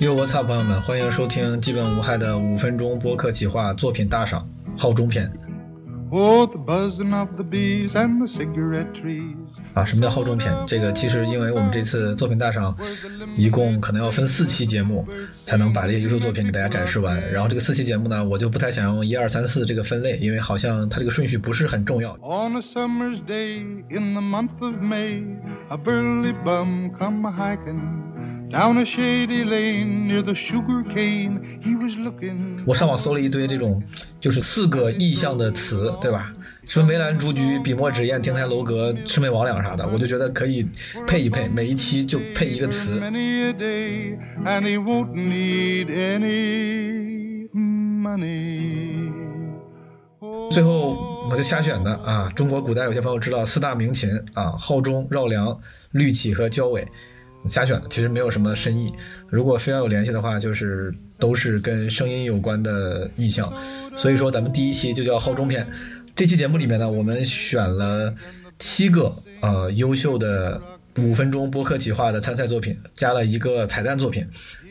哟，我操，朋友们，欢迎收听基本无害的五分钟播客企划作品大赏号中篇。Oh, the buzzing of the bees and the cigarette trees. 啊，什么叫号中篇？这个其实因为我们这次作品大赏一共可能要分四期节目才能把这些优秀作品给大家展示完。然后这个四期节目呢，我就不太想用一二三四这个分类，因为好像它这个顺序不是很重要。On a summer's day in the month of May, a burly bum come hiking down a shady lane near the sugar cane. He was looking. 我上网搜了一堆这种就是四个意象的词，对吧？什么梅兰竹菊、笔墨纸砚、亭台楼阁、魑魅魍魉啥的，我就觉得可以配一配，每一期就配一个词。Many a day, and he won't need any money. 最后我就瞎选的啊，中国古代有些朋友知道四大名琴啊，号钟、绕梁、绿绮和交尾，瞎选的，其实没有什么深意。如果非要有联系的话，就是都是跟声音有关的意象。所以说咱们第一期就叫号中篇。这期节目里面呢，我们选了七个呃优秀的五分钟播客企划的参赛作品，加了一个彩蛋作品。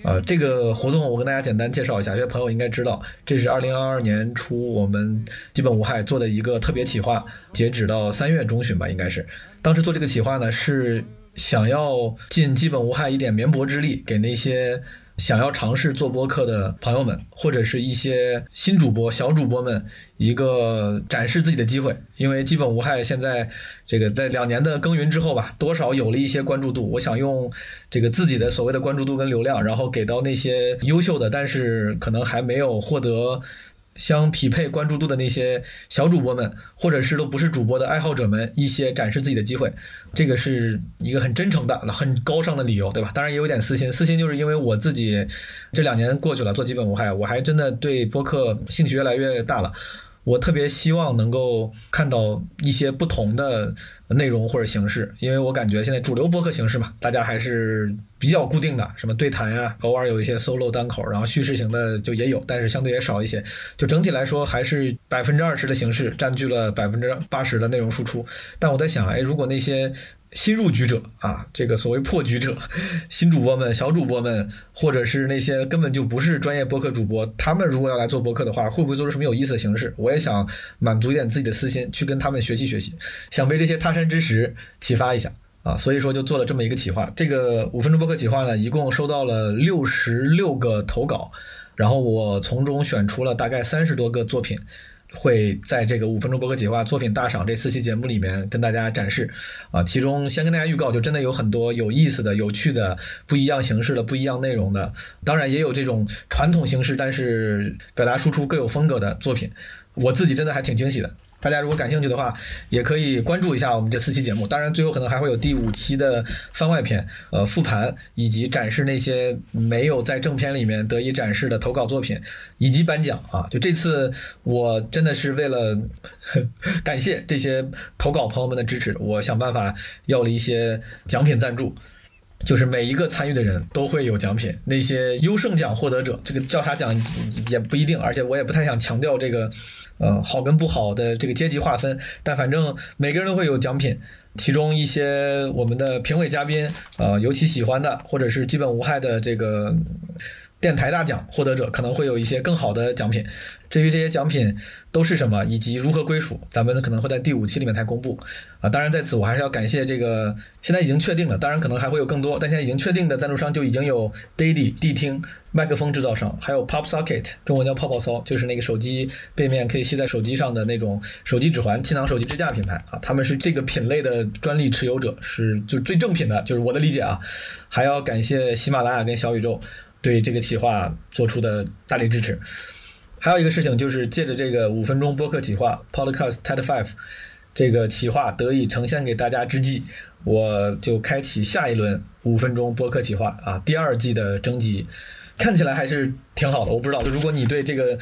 呃，这个活动我跟大家简单介绍一下，有些朋友应该知道，这是二零二二年初我们基本无害做的一个特别企划，截止到三月中旬吧，应该是。当时做这个企划呢，是想要尽基本无害一点绵薄之力，给那些想要尝试做播客的朋友们，或者是一些新主播、小主播们一个展示自己的机会。因为基本无害现在这个在两年的耕耘之后吧，多少有了一些关注度。我想用这个自己的所谓的关注度跟流量，然后给到那些优秀的，但是可能还没有获得。相匹配关注度的那些小主播们，或者是都不是主播的爱好者们，一些展示自己的机会，这个是一个很真诚的、很高尚的理由，对吧？当然也有点私心，私心就是因为我自己这两年过去了，做基本无害，我还真的对播客兴趣越来越大了。我特别希望能够看到一些不同的内容或者形式，因为我感觉现在主流播客形式嘛，大家还是比较固定的，什么对谈呀，偶尔有一些 solo 单口，然后叙事型的就也有，但是相对也少一些。就整体来说，还是百分之二十的形式占据了百分之八十的内容输出。但我在想，哎，如果那些新入局者啊，这个所谓破局者，新主播们、小主播们，或者是那些根本就不是专业播客主播，他们如果要来做播客的话，会不会做出什么有意思的形式？我也想满足一点自己的私心，去跟他们学习学习，想被这些他山之石启发一下啊，所以说就做了这么一个企划。这个五分钟播客企划呢，一共收到了六十六个投稿，然后我从中选出了大概三十多个作品。会在这个五分钟播客企划作品大赏这四期节目里面跟大家展示，啊，其中先跟大家预告，就真的有很多有意思的、有趣的、不一样形式的、不一样内容的，当然也有这种传统形式，但是表达输出各有风格的作品，我自己真的还挺惊喜的。大家如果感兴趣的话，也可以关注一下我们这四期节目。当然，最后可能还会有第五期的番外篇，呃，复盘以及展示那些没有在正片里面得以展示的投稿作品，以及颁奖啊。就这次，我真的是为了 感谢这些投稿朋友们的支持，我想办法要了一些奖品赞助。就是每一个参与的人都会有奖品，那些优胜奖获得者，这个叫啥奖也不一定，而且我也不太想强调这个，呃，好跟不好的这个阶级划分，但反正每个人都会有奖品，其中一些我们的评委嘉宾，呃，尤其喜欢的或者是基本无害的这个电台大奖获得者，可能会有一些更好的奖品。至于这些奖品都是什么，以及如何归属，咱们可能会在第五期里面才公布啊。当然，在此我还是要感谢这个现在已经确定的，当然可能还会有更多，但现在已经确定的赞助商就已经有 Daily 地听麦克风制造商，还有 Pop Socket 中文叫泡泡骚，就是那个手机背面可以系在手机上的那种手机指环、气囊手机支架品牌啊，他们是这个品类的专利持有者，是就最正品的，就是我的理解啊。还要感谢喜马拉雅跟小宇宙对这个企划做出的大力支持。还有一个事情就是借着这个五分钟播客企划 Podcast TED Five 这个企划得以呈现给大家之际，我就开启下一轮五分钟播客企划啊第二季的征集，看起来还是挺好的。我不知道，就如果你对这个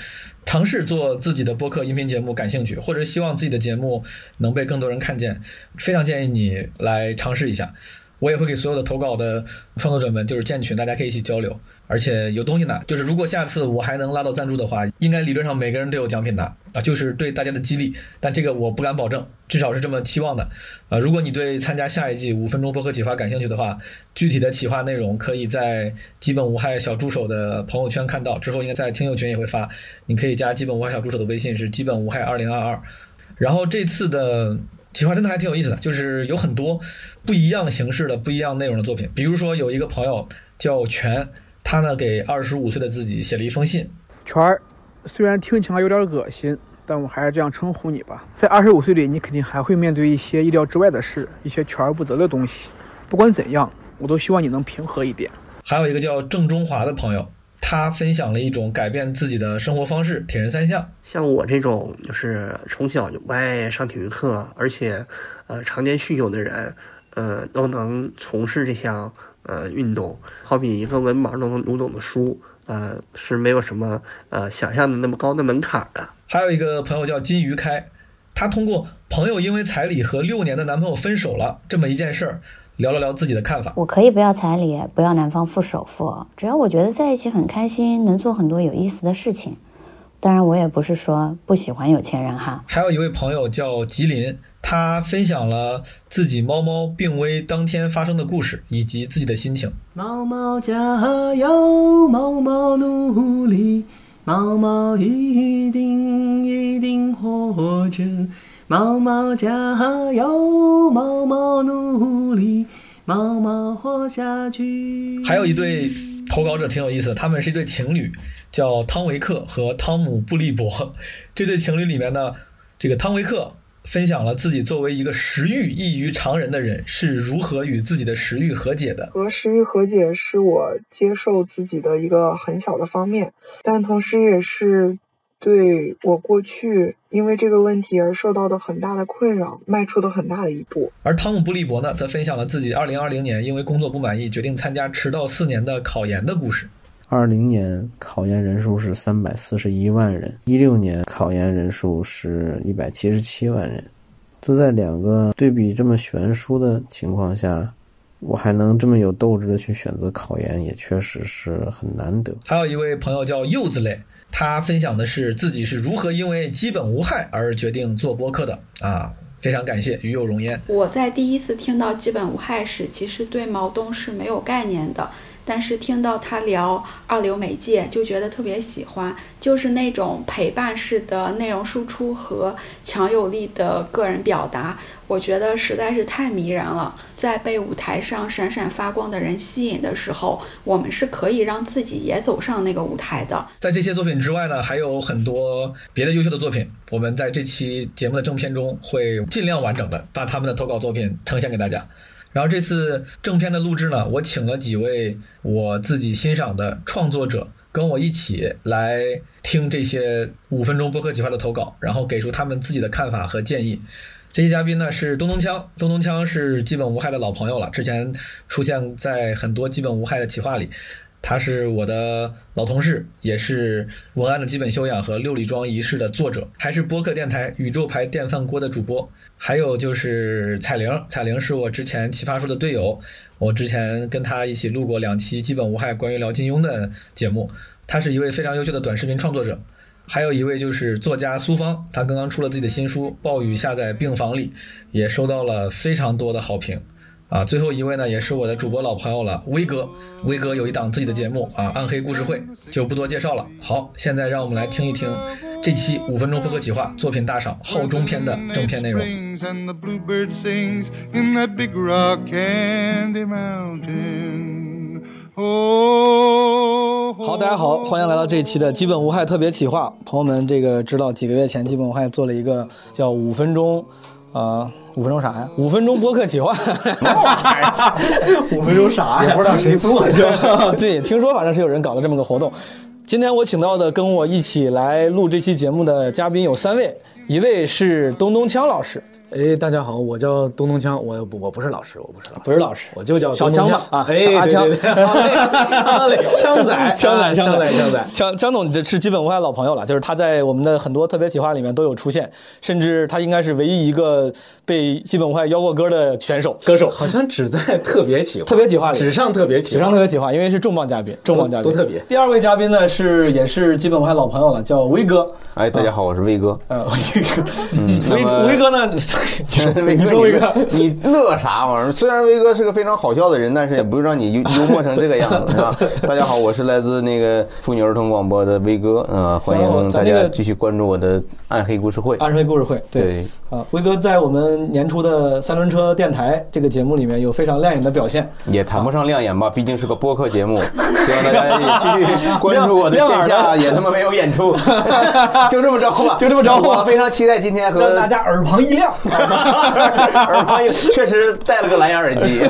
尝试做自己的播客音频节目感兴趣，或者希望自己的节目能被更多人看见，非常建议你来尝试一下。我也会给所有的投稿的创作者们就是建群，大家可以一起交流。而且有东西拿，就是如果下次我还能拉到赞助的话，应该理论上每个人都有奖品拿啊，就是对大家的激励。但这个我不敢保证，至少是这么期望的。啊，如果你对参加下一季五分钟播客企划感兴趣的话，具体的企划内容可以在基本无害小助手的朋友圈看到，之后应该在听友群也会发，你可以加基本无害小助手的微信是基本无害二零二二。然后这次的企划真的还挺有意思的，就是有很多不一样形式的不一样内容的作品，比如说有一个朋友叫全。他呢，给二十五岁的自己写了一封信。全儿，虽然听起来有点恶心，但我还是这样称呼你吧。在二十五岁里，你肯定还会面对一些意料之外的事，一些求而不得的东西。不管怎样，我都希望你能平和一点。还有一个叫郑中华的朋友，他分享了一种改变自己的生活方式——铁人三项。像我这种就是从小就不爱上体育课，而且呃常年酗酒的人，呃都能从事这项。呃，运动好比一个文盲都能读懂的书，呃，是没有什么呃想象的那么高的门槛的。还有一个朋友叫金鱼开，他通过朋友因为彩礼和六年的男朋友分手了这么一件事儿，聊了聊自己的看法。我可以不要彩礼，不要男方付首付，只要我觉得在一起很开心，能做很多有意思的事情。当然，我也不是说不喜欢有钱人哈。还有一位朋友叫吉林。他分享了自己猫猫病危当天发生的故事，以及自己的心情。猫猫加油，猫猫努力，猫猫一定一定活着。猫猫加油，猫猫努力，猫猫活下去。还有一对投稿者挺有意思，他们是一对情侣，叫汤维克和汤姆布利伯。这对情侣里面呢，这个汤维克。分享了自己作为一个食欲异于常人的人是如何与自己的食欲和解的。和食欲和解是我接受自己的一个很小的方面，但同时也是对我过去因为这个问题而受到的很大的困扰迈出的很大的一步。而汤姆·布利伯呢，则分享了自己2020年因为工作不满意，决定参加迟到四年的考研的故事。二零年考研人数是三百四十一万人，一六年考研人数是一百七十七万人。就在两个对比这么悬殊的情况下，我还能这么有斗志的去选择考研，也确实是很难得。还有一位朋友叫柚子类，他分享的是自己是如何因为基本无害而决定做播客的啊，非常感谢与有容焉。我在第一次听到基本无害时，其实对毛东是没有概念的。但是听到他聊二流媒介，就觉得特别喜欢，就是那种陪伴式的内容输出和强有力的个人表达，我觉得实在是太迷人了。在被舞台上闪闪发光的人吸引的时候，我们是可以让自己也走上那个舞台的。在这些作品之外呢，还有很多别的优秀的作品，我们在这期节目的正片中会尽量完整的把他们的投稿作品呈现给大家。然后这次正片的录制呢，我请了几位我自己欣赏的创作者，跟我一起来听这些五分钟播客企划的投稿，然后给出他们自己的看法和建议。这些嘉宾呢是东东锵，东东锵是基本无害的老朋友了，之前出现在很多基本无害的企划里。他是我的老同事，也是文案的基本修养和六里庄仪式的作者，还是播客电台宇宙牌电饭锅的主播。还有就是彩玲，彩玲是我之前奇葩说的队友，我之前跟他一起录过两期基本无害关于聊金庸的节目。他是一位非常优秀的短视频创作者。还有一位就是作家苏芳，他刚刚出了自己的新书《暴雨下在病房里》，也收到了非常多的好评。啊，最后一位呢，也是我的主播老朋友了，威哥。威哥有一档自己的节目啊，《暗黑故事会》，就不多介绍了。好，现在让我们来听一听这期五分钟播客企划作品大赏号中篇的正片内容。好，大家好，欢迎来到这一期的基本无害特别企划。朋友们，这个知道几个月前基本无害做了一个叫五分钟。啊，五分钟啥呀？五分钟播客企划，五分钟啥呀？也不知道谁做的。对，听说反正是有人搞了这么个活动。今天我请到的跟我一起来录这期节目的嘉宾有三位，一位是东东锵老师，哎，大家好，我叫东东锵，我不我不是老师，我不是老师，不是老师，我就叫小枪吧啊哎，阿枪对对对 枪仔枪仔，啊枪仔，枪仔枪江总这是基本无害老朋友了，就是他在我们的很多特别企划里面都有出现，甚至他应该是唯一一个被基本无害邀过歌的选手歌手，好像只在特别企划，特别企划里，只上特别企只，上特别企划，因为是重磅嘉宾，重磅嘉宾都特别。第二位嘉宾呢是也是基本无害老朋友了，叫威哥。哎，大家好，我是威哥。呃，威哥，嗯，威威哥呢？威 你说威哥，你乐啥玩意儿？虽然威哥是个非常好笑的人，但是也不用让你幽幽默成这个样子，是吧？大家好，我是来自那个妇女儿童广播的威哥，呃，欢迎大家继续关注我的暗黑故事会。暗黑故事会，对啊，威哥在我们年初的三轮车电台这个节目里面有非常亮眼的表现，也谈不上亮眼吧，毕竟是个播客节目，希望大家也继续关注我的线下，也他妈没有演出，就这么着吧，就这么着吧我非常期待今天和大家耳旁一亮。耳旁确实带了个蓝牙耳机，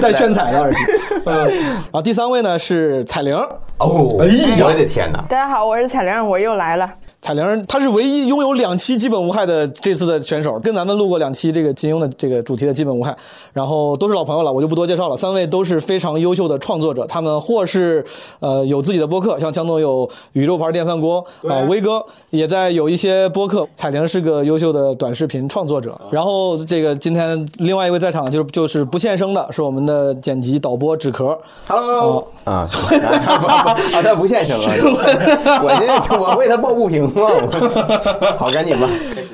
带炫彩的耳机。嗯，然后第三位呢是彩玲。哦，哎呀，我的天哪！大家好，我是彩玲，我又来了。彩玲，她是唯一拥有两期基本无害的这次的选手，跟咱们录过两期这个金庸的这个主题的基本无害，然后都是老朋友了，我就不多介绍了。三位都是非常优秀的创作者，他们或是呃有自己的播客，像江总有宇宙牌电饭锅啊，威哥也在有一些播客。彩玲是个优秀的短视频创作者，然后这个今天另外一位在场就是就是不现声的是我们的剪辑导播纸壳。Hello 啊，啊，他不现声了，我这我为他抱不平啊，我 好，赶紧吧。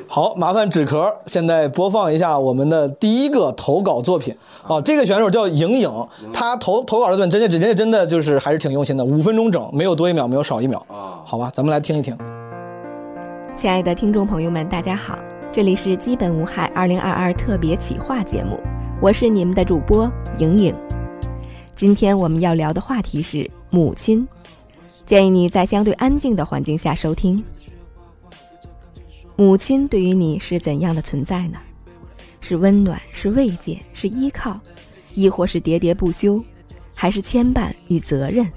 好，麻烦纸壳现在播放一下我们的第一个投稿作品啊，这个选手叫莹莹，他投投稿的作品真的人家真的就是还是挺用心的，五分钟整，没有多一秒，没有少一秒啊好吧，咱们来听一听。亲爱的听众朋友们，大家好，这里是基本无害二零二二特别企划节目，我是你们的主播莹莹。今天我们要聊的话题是母亲，建议你在相对安静的环境下收听。母亲对于你是怎样的存在呢？是温暖，是慰藉，是依靠，亦或是喋喋不休，还是牵绊与责任？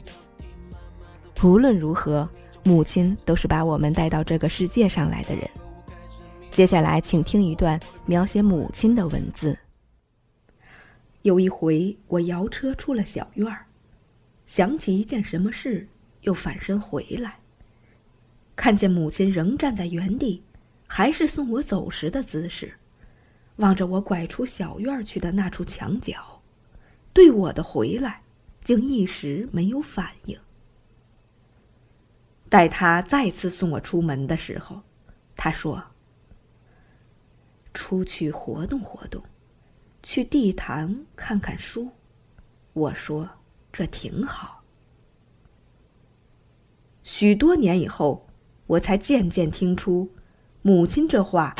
无论如何，母亲都是把我们带到这个世界上来的人。接下来，请听一段描写母亲的文字。有一回，我摇车出了小院儿，想起一件什么事，又返身回来，看见母亲仍站在原地，还是送我走时的姿势，望着我拐出小院去的那处墙角，对我的回来，竟一时没有反应。待他再次送我出门的时候，他说：“出去活动活动，去地坛看看书。”我说：“这挺好。”许多年以后，我才渐渐听出，母亲这话。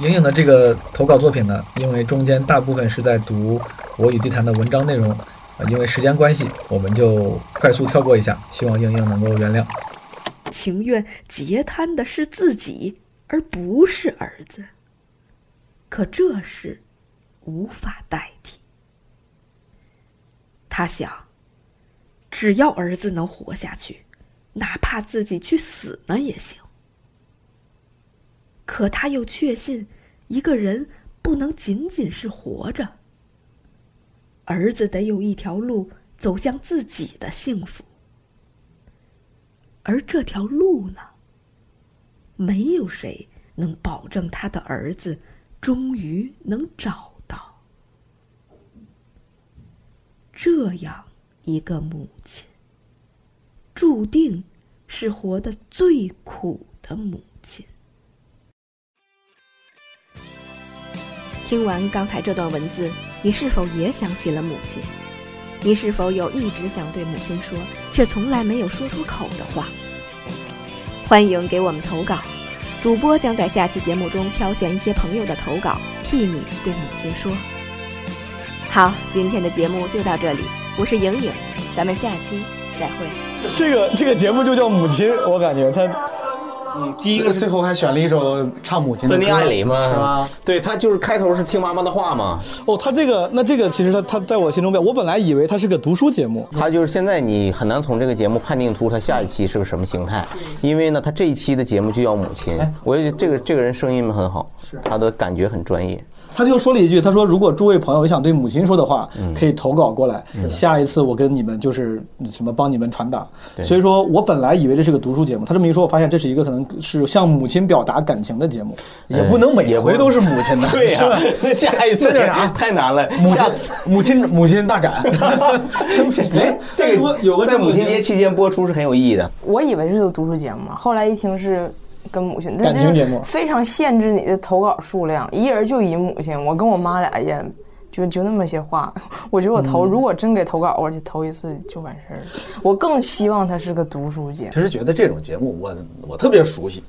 莹莹的这个投稿作品呢，因为中间大部分是在读我与地坛的文章内容，啊，因为时间关系，我们就快速跳过一下，希望莹莹能够原谅。情愿截瘫的是自己，而不是儿子。可这事无法代替。他想，只要儿子能活下去，哪怕自己去死呢也行。可他又确信，一个人不能仅仅是活着。儿子得有一条路走向自己的幸福。而这条路呢，没有谁能保证他的儿子终于能找到。这样一个母亲，注定是活得最苦的母亲。听完刚才这段文字，你是否也想起了母亲？你是否有一直想对母亲说，却从来没有说出口的话？欢迎给我们投稿，主播将在下期节目中挑选一些朋友的投稿，替你对母亲说。好，今天的节目就到这里，我是莹莹，咱们下期再会。这个这个节目就叫母亲，我感觉它第一个最后还选了一首唱母亲的歌，森林爱里吗，是吧？对他就是开头是听妈妈的话嘛。哦，他这个那这个其实他他在我心中表，我本来以为他是个读书节目，他就是现在你很难从这个节目判定出他下一期是个什么形态，因为呢，他这一期的节目就叫母亲。我觉得这个这个人声音很好，他的感觉很专业。他就说了一句，他说如果诸位朋友有想对母亲说的话，嗯。可以投稿过来，下一次我跟你们就是什么帮你们传达。所以说我本来以为这是个读书节目，他这么一说，我发现这是一个可能是向母亲表达感情的节目，也不能每回都是母亲的，对呀。下一次这点啥 太难了。母亲下次母亲母亲大展，哎，这个有个在母亲节期间播出是很有意义的。我以为是个读书节目嘛，后来一听是跟母亲，但感情节目非常限制你的投稿数量，一人就一母亲。我跟我妈俩也就就那么些话，我觉得我投、如果真给投稿，我就投一次就完事儿了。我更希望它是个读书节目。其实觉得这种节目我我特别熟悉，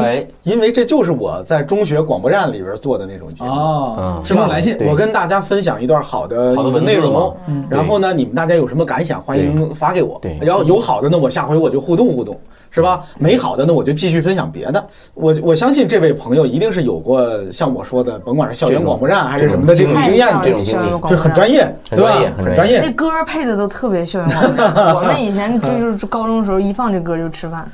哎，因为这就是我在中学广播站里边做的那种节目。哦嗯，是吧？来信我跟大家分享一段好的好的内容，嗯然后呢，你们大家有什么感想，欢迎发给我。对然后有好的呢，我下回我就互动互动，是吧？没好的呢，我就继续分享别的。我我相信这位朋友一定是有过像我说的，甭管是校园广播站还是什么的这种经验，这种经历就很专业，对吧很专业？很专业那。歌配的都特别校园广播站，我们以前就是高中的时候一放这歌就吃饭。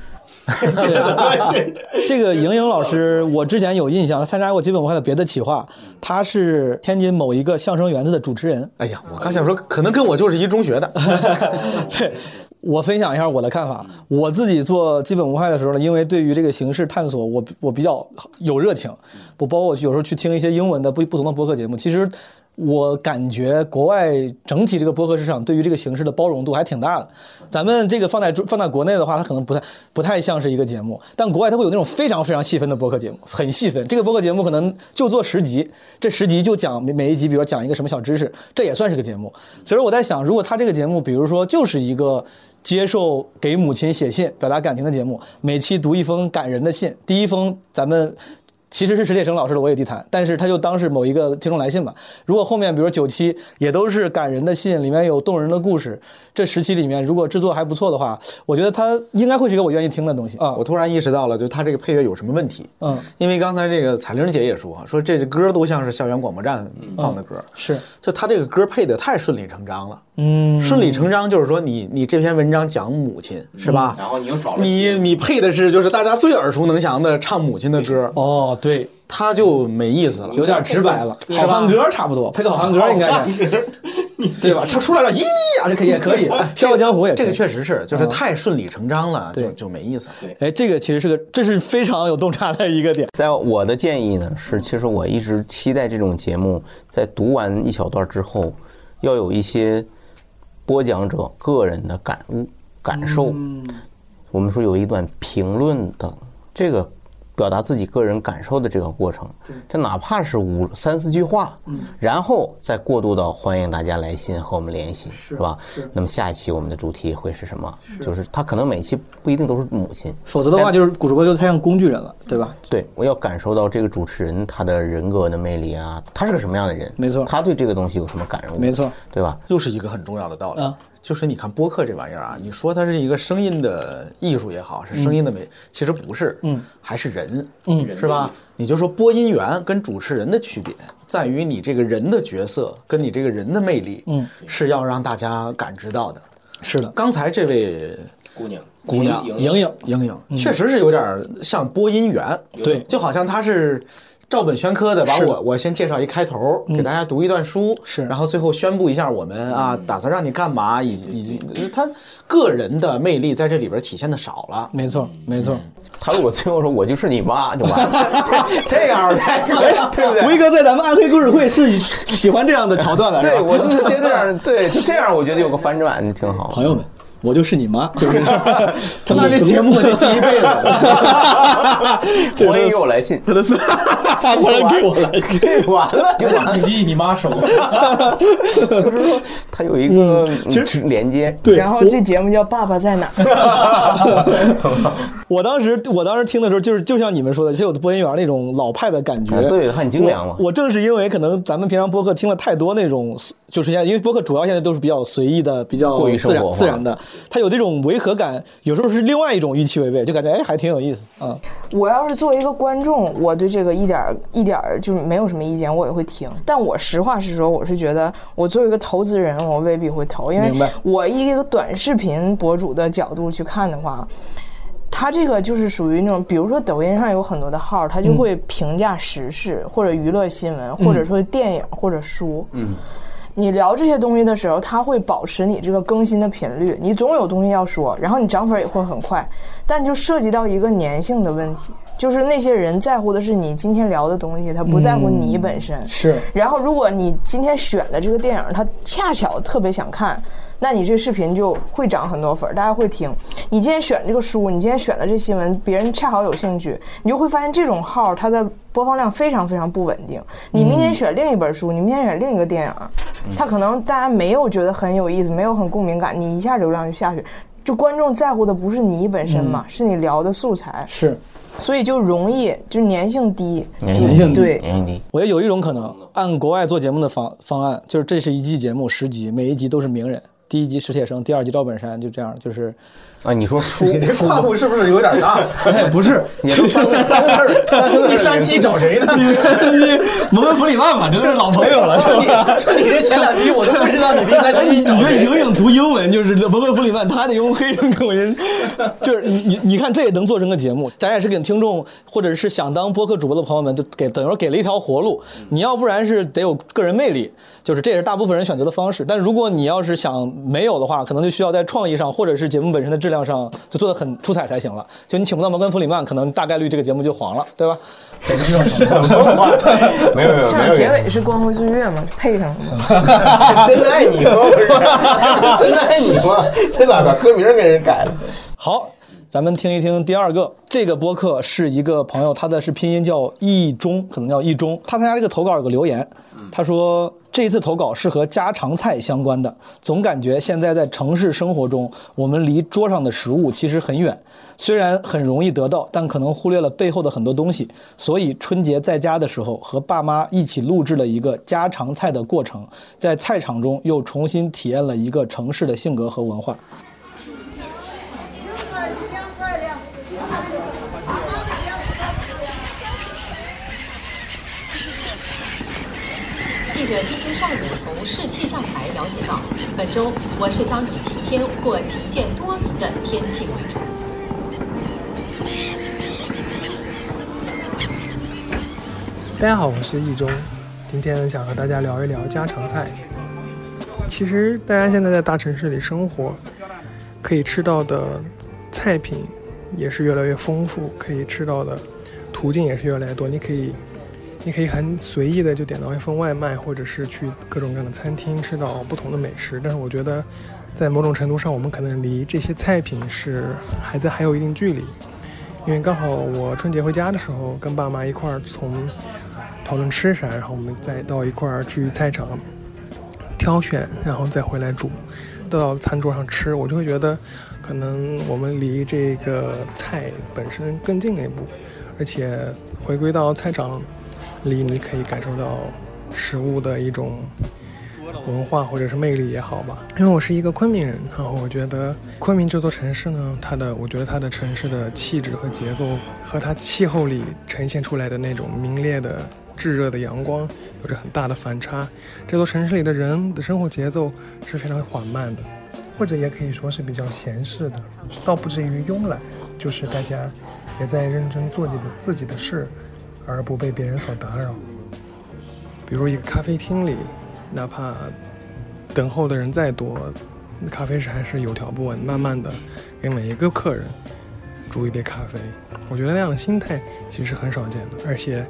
这个莹莹老师，我之前有印象，她参加过基本无害的别的企划，他是天津某一个相声园子的主持人。哎呀，我刚想说，可能跟我就是一中学的。对，我分享一下我的看法。我自己做基本无害的时候呢，因为对于这个形式探索，我我比较有热情。我包括有时候去听一些英文的不不同的播客节目，其实。我感觉国外整体这个播客市场对于这个形式的包容度还挺大的。咱们这个放在放在国内的话，它可能不太不太像是一个节目，但国外它会有那种非常非常细分的播客节目，很细分。这个播客节目可能就做十集，这十集就讲每一集，比如讲一个什么小知识，这也算是个节目。所以我在想，如果他这个节目，比如说就是一个接受给母亲写信、表达感情的节目，每期读一封感人的信，第一封咱们。其实是史铁生老师的《我也地坛》，但是他就当是某一个听众来信吧。如果后面比如九期也都是感人的信，里面有动人的故事，这十期里面如果制作还不错的话，我觉得它应该会是一个我愿意听的东西啊。我突然意识到了，就他这个配乐有什么问题。嗯，因为刚才这个彩玲姐也说，说这歌都像是校园广播站放的歌，是，就他这个歌配的太顺理成章了。嗯，顺理成章就是说你你这篇文章讲母亲是吧？然后你又找你你配的是就是大家最耳熟能详的唱母亲的歌。哦，对。他就没意思了，有点直白了。好汉歌差不多，配个好汉歌应该是，对吧？他出来了，咦呀，这可也可以。笑傲江湖也这个确实是，就是太顺理成章了，就就没意思。对，哎，这个其实是个，这是非常有洞察的一个点。在我的建议呢，是其实我一直期待这种节目，在读完一小段之后，要有一些播讲者个人的感悟、感受。我们说有一段评论的这个。表达自己个人感受的这个过程，这哪怕是五三四句话，嗯，然后再过渡到欢迎大家来信和我们联系，是吧？那么下一期我们的主题会是什么？就是他可能每期不一定都是母亲，否则的话就是古主播就太像工具人了，对吧？对，我要感受到这个主持人他的人格的魅力啊，他是个什么样的人？没错，他对这个东西有什么感悟？没错，对吧？又是一个很重要的道理。啊就是你看播客这玩意儿啊，你说它是一个声音的艺术也好，是声音的美，其实不是，嗯，还是人，嗯，是吧？你就说播音员跟主持人的区别，在于你这个人的角色跟你这个人的魅力，嗯，是要让大家感知到的。是的，刚才这位姑娘，姑娘莹莹，莹莹，确实是有点像播音员，对，就好像她是。照本宣科的把我我先介绍一开头，给大家读一段书，是，然后最后宣布一下我们啊打算让你干嘛，以以及他个人的魅力在这里边体现的少了。没错，没错。他如果最后说我就是你妈就完了，这样的，对不对？威哥在咱们暗黑故事会是喜欢这样的桥段的，对我就是觉得这样，对，就这样，我觉得有个反转就挺好。朋友们。我就是你妈，就是他那这节目得记一辈子。欢迎给我来信，他的是欢迎给我来信，完了就完了。谨记你妈手。就是说，它有一个其实连接。对然后这节目叫《爸爸在哪儿》。我当时我当时听的时候，就是就像你们说的，就有播音员那种老派的感觉，哎对很精良嘛我我正是因为可能咱们平常播客听了太多那种，就是现在因为播客主要现在都是比较随意的、比较过于自然生活化自然的，它有这种违和感，有时候是另外一种预期违背，就感觉哎还挺有意思啊。我要是作为一个观众，我对这个一点儿一点儿就是没有什么意见，我也会听。但我实话实说，我是觉得我作为一个投资人，我未必会投，因为明白我以一个短视频博主的角度去看的话。他这个就是属于那种，比如说抖音上有很多的号，他就嗯会评价时事或者娱乐新闻，或者说电影或者书。嗯，你聊这些东西的时候，它会保持你这个更新的频率，你总有东西要说，然后你涨粉也会很快，但就涉及到一个粘性的问题，就是那些人在乎的是你今天聊的东西，他不在乎你本身。是然后，如果你今天选的这个电影，他恰巧特别想看，那你这视频就会涨很多粉儿，大家会听。你今天选这个书，你今天选的这新闻，别人恰好有兴趣，你就会发现这种号它的播放量非常非常不稳定。你明天选另一本书，你明天选另一个电影，它可能大家没有觉得很有意思，没有很共鸣感，你一下流量就下去。就观众在乎的不是你本身嘛，是你聊的素材，是，所以就容易就粘性低，粘性低对，粘性低。我觉得有一种可能，按国外做节目的方方案，就是这是一季节目十集，每一集都是名人。第一集史铁生，第二集赵本山，就这样，就是啊，你说书，你这跨度是不是有点大？哎，不是，你都三个三个字儿，三三期找谁呢？你蒙恩弗里曼嘛，这都是老朋友了。就你就你这前两期我都不知道你第三哎，你。你说莹莹读英文就是蒙恩弗里曼，他得用黑人口音，就是你你你看这也能做成个节目，咱也是给听众或者是想当播客主播的朋友们，就给等于说给了一条活路。你要不然是得有个人魅力，就是这也是大部分人选择的方式。但如果你要是想没有的话，可能就需要在创意上或者是节目本身的质量上就做的很出彩才行了。就你请不到摩根弗里曼，可能大概率这个节目就黄了，对吧？没有没有这没有样结尾是光辉岁月吗，配上。真的爱你吗？不是，真的爱你吗？这咋把歌名给人改了？好，咱们听一听第二个。这个播客是一个朋友，他的是拼音叫易中，可能叫易中。他参加这个投稿有个留言，他说这一次投稿是和家常菜相关的。总感觉现在在城市生活中，我们离桌上的食物其实很远，虽然很容易得到，但可能忽略了背后的很多东西。所以春节在家的时候，和爸妈一起录制了一个家常菜的过程，在菜场中又重新体验了一个城市的性格和文化。记者今天上午从市气象台了解到，本周我市将以晴天或晴见多云的天气为主。大家好，我是易中，今天想和大家聊一聊家常菜。其实大家现在在大城市里生活，可以吃到的菜品也是越来越丰富，可以吃到的途径也是越来越多。你可以，你可以很随意的就点到一份外卖，或者是去各种各样的餐厅吃到不同的美食。但是我觉得，在某种程度上，我们可能离这些菜品是还在还有一定距离。因为刚好我春节回家的时候，跟爸妈一块儿从讨论吃啥，然后我们再到一块儿去菜场挑选，然后再回来煮，到餐桌上吃，我就会觉得，可能我们离这个菜本身更近了一步，而且回归到菜场里，你可以感受到食物的一种文化或者是魅力也好吧。因为我是一个昆明人，然后我觉得昆明这座城市呢，它的我觉得它的城市的气质和节奏和它气候里呈现出来的那种明烈的。炙热的阳光有着很大的反差，这座城市里的人的生活节奏是非常缓慢的，或者也可以说是比较闲适的，倒不至于慵懒，就是大家也在认真做自己的自己的事，而不被别人所打扰。比如一个咖啡厅里，哪怕等候的人再多，咖啡师还是有条不紊，慢慢的给每一个客人煮一杯咖啡。我觉得那样的心态其实很少见的，而且。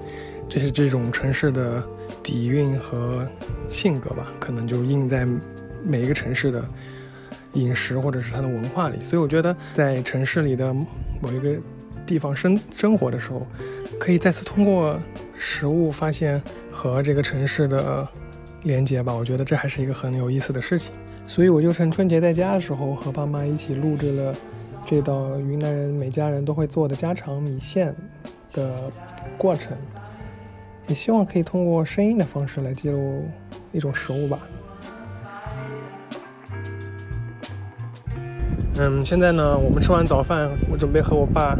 这是这种城市的底蕴和性格吧，可能就印在每一个城市的饮食或者是它的文化里。所以我觉得，在城市里的某一个地方生生活的时候，可以再次通过食物发现和这个城市的连接吧。我觉得这还是一个很有意思的事情，所以我就趁春节在家的时候和爸妈一起录制了这道云南人每家人都会做的家常米线的过程，也希望可以通过声音的方式来记录一种食物吧。嗯，现在呢，我们吃完早饭，我准备和我爸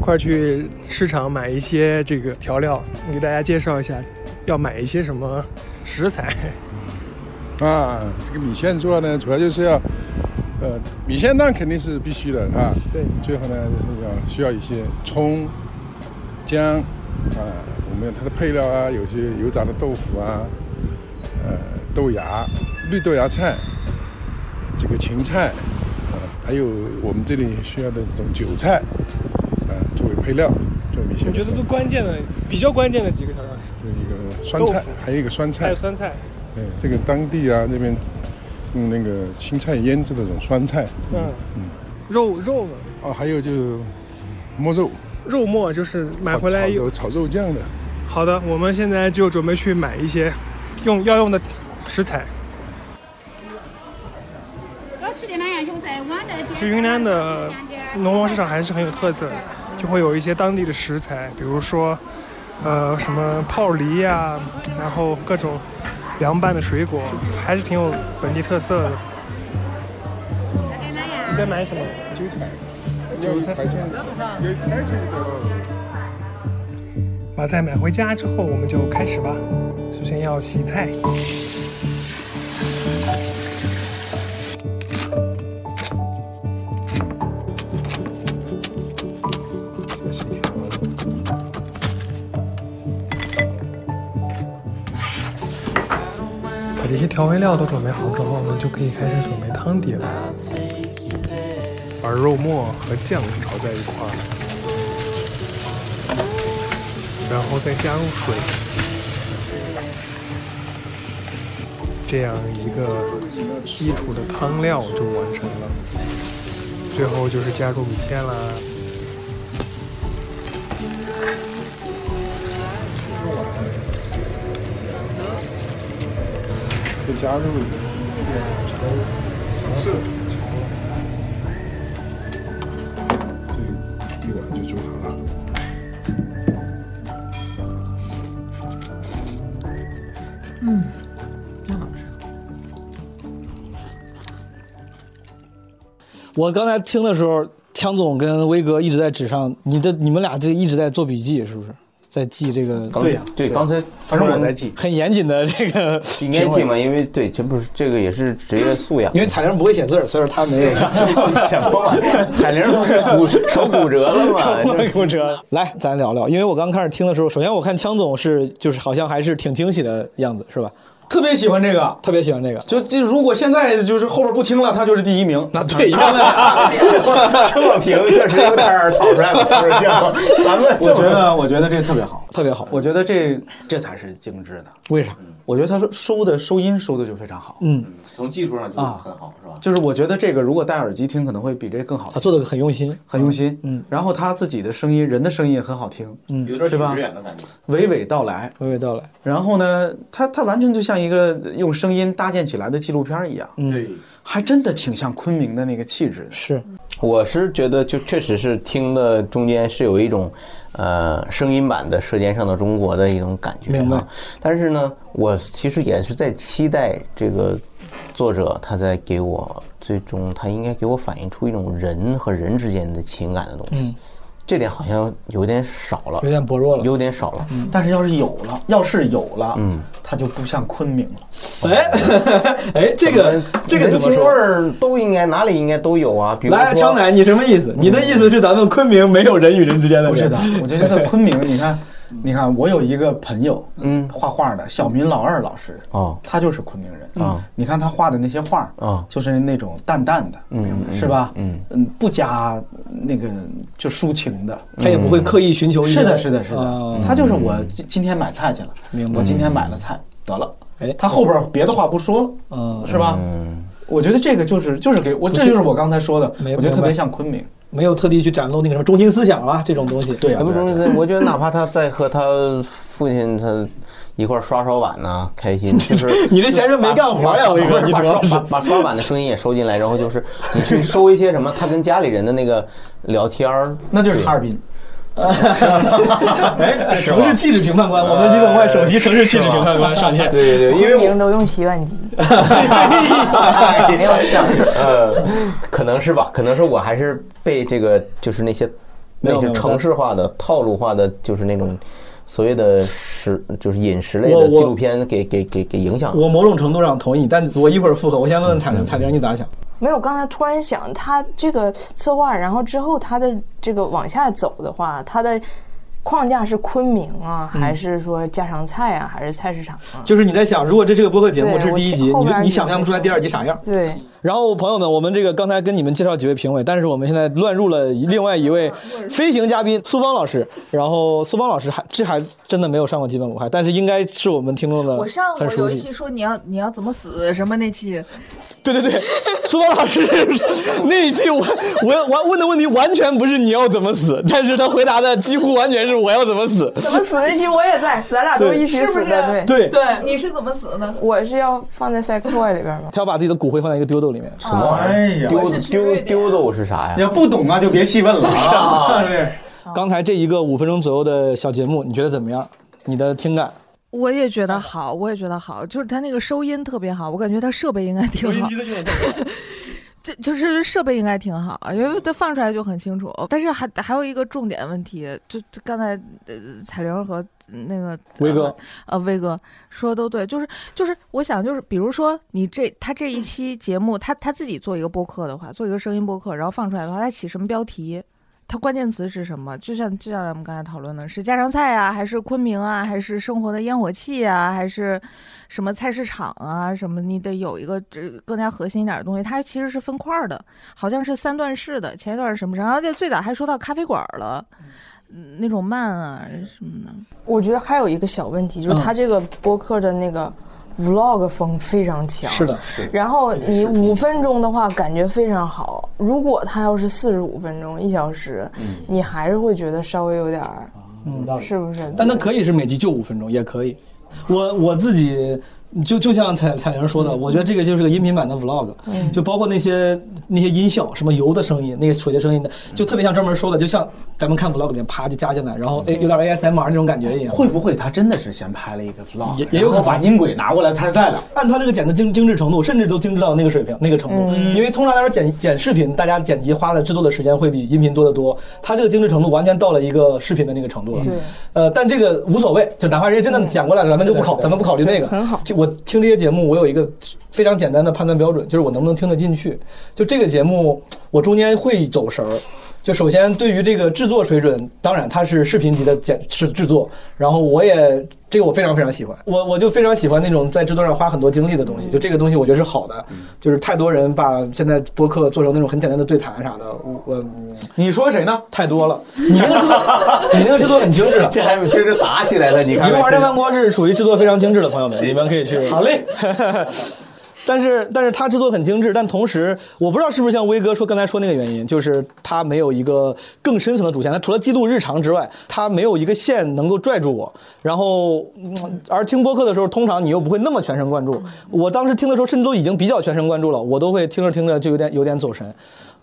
一块去市场买一些这个调料，给大家介绍一下要买一些什么食材。啊，这个米线做呢，主要就是要，呃，米线蛋肯定是必须的啊。对。最后呢，就是要需要一些葱、姜，啊，我们它的配料啊，有些油炸的豆腐啊，呃，豆芽、绿豆芽菜，这个芹菜。还有我们这里需要的这种韭菜，啊，作为配料做米线。我觉得最关键的、比较关键的几个调料是一个酸菜，还有一个酸菜，还有酸菜。对，这个当地啊这边用那个青菜腌制的这种酸菜。嗯嗯。肉肉呢？哦，还有就是馍肉。肉末就是买回来有炒肉酱的。好的，我们现在就准备去买一些用要用的食材。其实云南的农贸市场还是很有特色的，就会有一些当地的食材，比如说，呃，什么泡梨呀，然后各种凉拌的水果，还是挺有本地特色的。你在买什么？韭菜。韭菜。把菜买回家之后，我们就开始吧。首先要洗菜。调味料都准备好之后呢，就可以开始准备汤底了。把肉末和酱炒在一块儿，然后再加入水，这样一个基础的汤料就完成了。最后就是加入米线啦。加入一点橙色，这一碗就做好了。嗯，真好吃。我刚才听的时候，枪总跟威哥一直在纸上，你的你们俩就一直在做笔记，是不是？在记这个，对呀，对，刚才反正我在记，很严谨的这个应该记嘛，因为对，这不是这个也是职业素养。因为彩铃不会写字，所以说他没有。什么玩意彩玲不是骨手骨折了吗？骨折。来，咱聊聊，因为我刚开始听的时候，首先我看枪总是就是好像还是挺惊喜的样子，是吧？特别喜欢这个，特别喜欢这个。就就如果现在就是后边不听了，他就是第一名。那对，这么评确实有点草率了，是不是？咱们我觉得，我觉得这特别好，特别好。我觉得这这才是精致的。为啥？我觉得他收的收音收的就非常好。嗯，从技术上就很好，是吧？就是我觉得这个如果戴耳机听，可能会比这更好。他做的很用心，很用心。嗯，然后他自己的声音，人的声音也很好听。嗯，有点是吧？远的感觉，娓娓道来，娓娓道来。然后呢，他他完全就像一个用声音搭建起来的纪录片一样。嗯，对，还真的挺像昆明的那个气质。是，我是觉得就确实是听的中间是有一种。呃，声音版的《舌尖上的中国》的一种感觉，明白。但是呢，我其实也是在期待这个作者他在给我最终他应该给我反映出一种人和人之间的情感的东西。嗯，这点好像有点少了，有点薄弱了，有点少了。嗯，但是要是有了，要是有了，嗯，它就不像昆明了。哎，哎，这个这个怎么说味儿都应该哪里应该都有啊。比如来，强仔，你什么意思？你的意思是咱们昆明没有人与人之间的？不是的，我觉得在昆明，你看。你看，我有一个朋友，嗯，画画的小民老二老师，哦，他就是昆明人。啊。你看他画的那些画，啊，就是那种淡淡的，嗯，是吧？嗯。嗯，不加那个就抒情的，他也不会刻意寻求。是的，是的，是的，他就是我今今天买菜去了，明白？我今天买了菜，得了，哎，他后边别的话不说了，嗯，是吧？嗯，我觉得这个就是就是给我，这就是我刚才说的，我觉得特别像昆明。没有特地去展露那个什么中心思想啊，这种东西。对啊，什么中心思想？我觉得哪怕他在和他父亲他一块儿刷刷碗呐、开心。就是你这闲着没干活呀把威哥你把主要是把把刷碗的声音也收进来，然后就是你去收一些什么，他跟家里人的那个聊天儿，那就是哈尔滨。哎，城市气质评判官，我们基本外首席城市气质评判官上线。对对对，因为我们都用洗碗机，没有想呃，可能是吧，可能是我还是被这个就是那些那些城市化的、套路化的，就是那种所谓的食就是饮食类的纪录片给给给给影响了。我某种程度上同意，但我一会儿附和。我先问问彩玲，彩玲你咋想？没有，刚才突然想，他这个策划，然后之后他的这个往下走的话，他的框架是昆明啊，嗯还是说家常菜啊，还是菜市场啊？就是你在想，如果这是个播客节目，这是第一集，你就你想象不出来第二集啥样。对，然后朋友们，我们这个刚才跟你们介绍几位评委，但是我们现在乱入了另外一位飞行嘉宾苏芳老师。然后苏芳老师还这还真的没有上过基本无害，但是应该是我们听众的我上过有一期。说你要你要怎么死什么那期，对对对，苏芳老师 那一期我我我问的问题完全不是你要怎么死，但是他回答的几乎完全是我要怎么死。怎么死那期我也在，咱俩都一起死的，对对对，你是怎么死的呢？我是要放在 sex toy 里边吗？他要把自己的骨灰放在一个丢豆里面。什么玩意儿？丢丢丢豆是啥呀？你要不懂啊，就别细问了 啊。对，刚才这一个五分钟左右的小节目，你觉得怎么样？你的听感？我也觉得好，我也觉得好，就是它那个收音特别好，我感觉它设备应该挺好。就就是设备应该挺好，因为它放出来就很清楚。但是还还有一个重点问题，就就刚才呃彩玲和那个威哥呃威哥说的都对，就是就是我想就是比如说你这他这一期节目，他他自己做一个播客的话，做一个声音播客，然后放出来的话，他起什么标题？它关键词是什么？就像就像咱们刚才讨论的，是家常菜啊，还是昆明啊，还是生活的烟火气啊，还是什么菜市场啊？什么你得有一个这更加核心一点的东西。它其实是分块儿的，好像是三段式的。前一段是什么？然后就最早还说到咖啡馆了，嗯那种慢啊什么的。我觉得还有一个小问题，就是他这个播客的那个 vlog 风非常强。是的，是然后你五分钟的话，感觉非常好。如果他要是四十五分钟、一小时，你还是会觉得稍微有点儿，嗯，是不是？但它可以是每集就五分钟，也可以。我我自己就就像彩彩玲说的，我觉得这个就是个音频版的 vlog，、嗯就包括那些那些音效，什么油的声音，那个水的声音的，就特别像专门说的，就像咱们看 vlog 里面啪就加进来，然后哎有点 ASMR 那种感觉一样。会不会他真的是先拍了一个 vlog，也也有可能把音轨拿过来参赛了？按他这个剪的精精致程度，甚至都精致到那个水平、那个程度。嗯因为通常来说剪剪视频，大家剪辑花的制作的时间会比音频多得多。他这个精致程度完全到了一个视频的那个程度了。对呃，但这个无所谓，就哪怕人家真的剪过来了，咱们就不考，咱们不考虑那个。很好。就我听这些节目，我有一个非常简单的判断标准，就是我能不能听得进去。就这个节目，我中间会走神儿。就首先对于这个制作水准，当然它是视频级的剪制制作，然后我也这个我非常非常喜欢，我我就非常喜欢那种在制作上花很多精力的东西，就这个东西我觉得是好的，就是太多人把现在播客做成那种很简单的对谈啥的，我我你说谁呢？太多了，你那个制作，你那个制作很精致了，这还这是打起来了，你看一个玩电饭锅是属于制作非常精致的朋友们，你们可以去。好嘞。但是，但是他制作很精致，但同时，我不知道是不是像威哥说刚才说那个原因，就是他没有一个更深层的主线，他除了记录日常之外，他没有一个线能够拽住我。然后，而听播客的时候，通常你又不会那么全神贯注。我当时听的时候，甚至都已经比较全神贯注了，我都会听着听着就有点有点走神。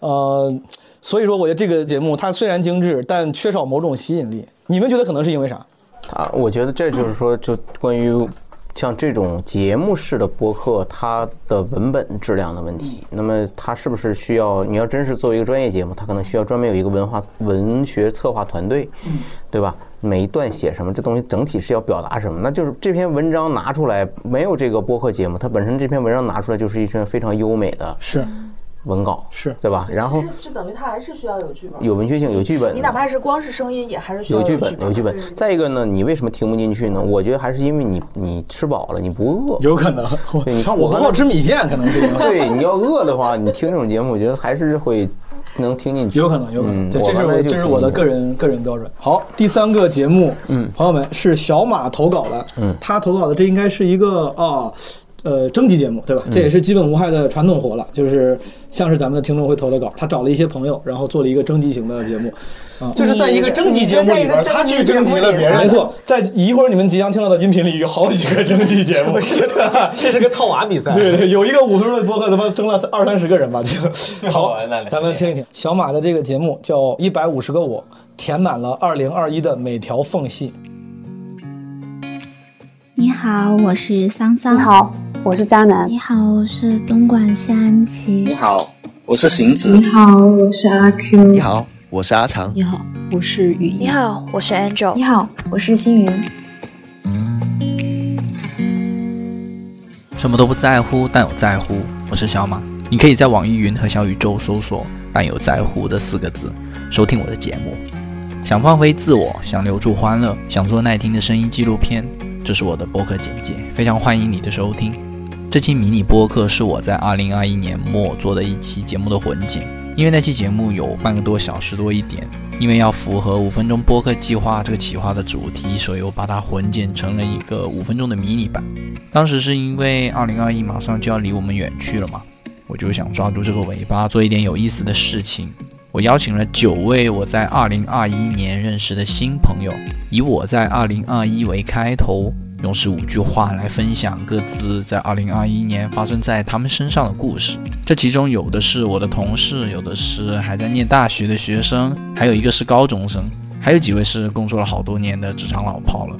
呃，所以说，我觉得这个节目它虽然精致，但缺少某种吸引力。你们觉得可能是因为啥？啊，我觉得这就是说，就关于像这种节目式的播客，它的文本质量的问题。那么它是不是需要？你要真是作为一个专业节目，它可能需要专门有一个文化文学策划团队，对吧？每一段写什么，这东西整体是要表达什么？那就是这篇文章拿出来，没有这个播客节目，它本身这篇文章拿出来就是一篇非常优美的是文稿，是对吧？然后就等于它还是需要有剧本，有文学性，有剧本，你哪怕是光是声音，也还是需要有剧本本，有剧本。再一个呢，你为什么听不进去呢？我觉得还是因为你你吃饱了，你不饿。有可能。对，你看我不好吃米线，可能是因为对，你要饿的话，你听这种节目，我觉得还是会能听进去。有可能，有可能。嗯对，这是我这是我的个人个人标准。好，第三个节目，嗯，朋友们是小马投稿的，嗯，他投稿的这应该是一个啊。呃征集节目，对吧？这也是基本无害的传统活了，就是像是咱们的听众会投的稿，他找了一些朋友，然后做了一个征集型的节目。啊，就是在一个征集节目里边，他去征集了别人。没错，在一会儿你们即将听到的音频里有好几个征集节目，是的，这是个套娃比赛。对对，有一个五分钟的播客，他妈征了二三十个人吧，就好。咱们听一听小马的这个节目，叫《一百五十个我》，填满了二零二一的每条缝隙。你好，我是桑桑。你好，我是渣男。你好，我是东莞谢安琪。你好，我是行子。你好，我是阿 Q。你好。我是阿长，你好，我是雨衣。你好，我是 Angel。你好，我是星云。什么都不在乎，但有在乎。我是小马，你可以在网易云和小宇宙搜索“但有在乎”的四个字，收听我的节目。想放飞自我，想留住欢乐，想做耐听的声音纪录片，这是我的播客简介。非常欢迎你的收听。这期迷你播客是我在2021年末做的一期节目的混剪。因为那期节目有半个多小时多一点，因为要符合五分钟播客计划这个企划的主题，所以我把它混剪成了一个五分钟的迷你版。当时是因为二零二一马上就要离我们远去了嘛，我就想抓住这个尾巴做一点有意思的事情。我邀请了九位我在二零二一年认识的新朋友，以我在二零二一为开头。用十五句话来分享各自在二零二一年发生在他们身上的故事。这其中有的是我的同事，有的是还在念大学的学生，还有一个是高中生，还有几位是工作了好多年的职场老炮了。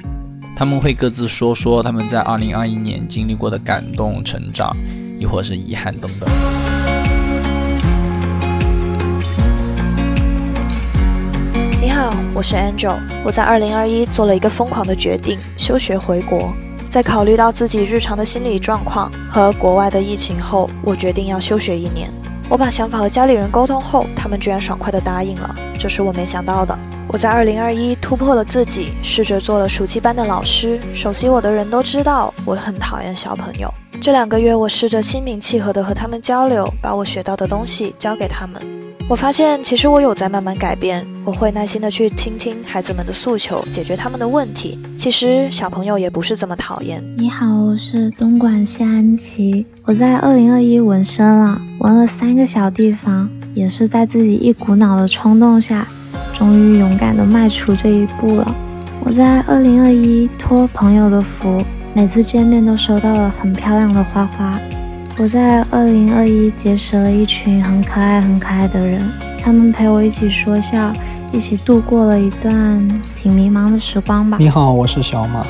他们会各自说说他们在二零二一年经历过的感动、成长，亦或是遗憾等等。我是 Angel，我在二零二一做了一个疯狂的决定，休学回国。在考虑到自己日常的心理状况和国外的疫情后，我决定要休学一年。我把想法和家里人沟通后，他们居然爽快地答应了，这是我没想到的。我在二零二一突破了自己，试着做了暑期班的老师。熟悉我的人都知道，我很讨厌小朋友。这两个月，我试着心平气和地和他们交流，把我学到的东西教给他们。我发现，其实我有在慢慢改变。我会耐心的去听听孩子们的诉求，解决他们的问题。其实小朋友也不是这么讨厌。你好，我是东莞谢安琪。我在二零二一纹身了，纹了三个小地方，也是在自己一股脑的冲动下，终于勇敢的迈出这一步了。我在二零二一托朋友的福，每次见面都收到了很漂亮的花花。我在二零二一结识了一群很可爱、很可爱的人，他们陪我一起说笑，一起度过了一段挺迷茫的时光吧。你好，我是小马。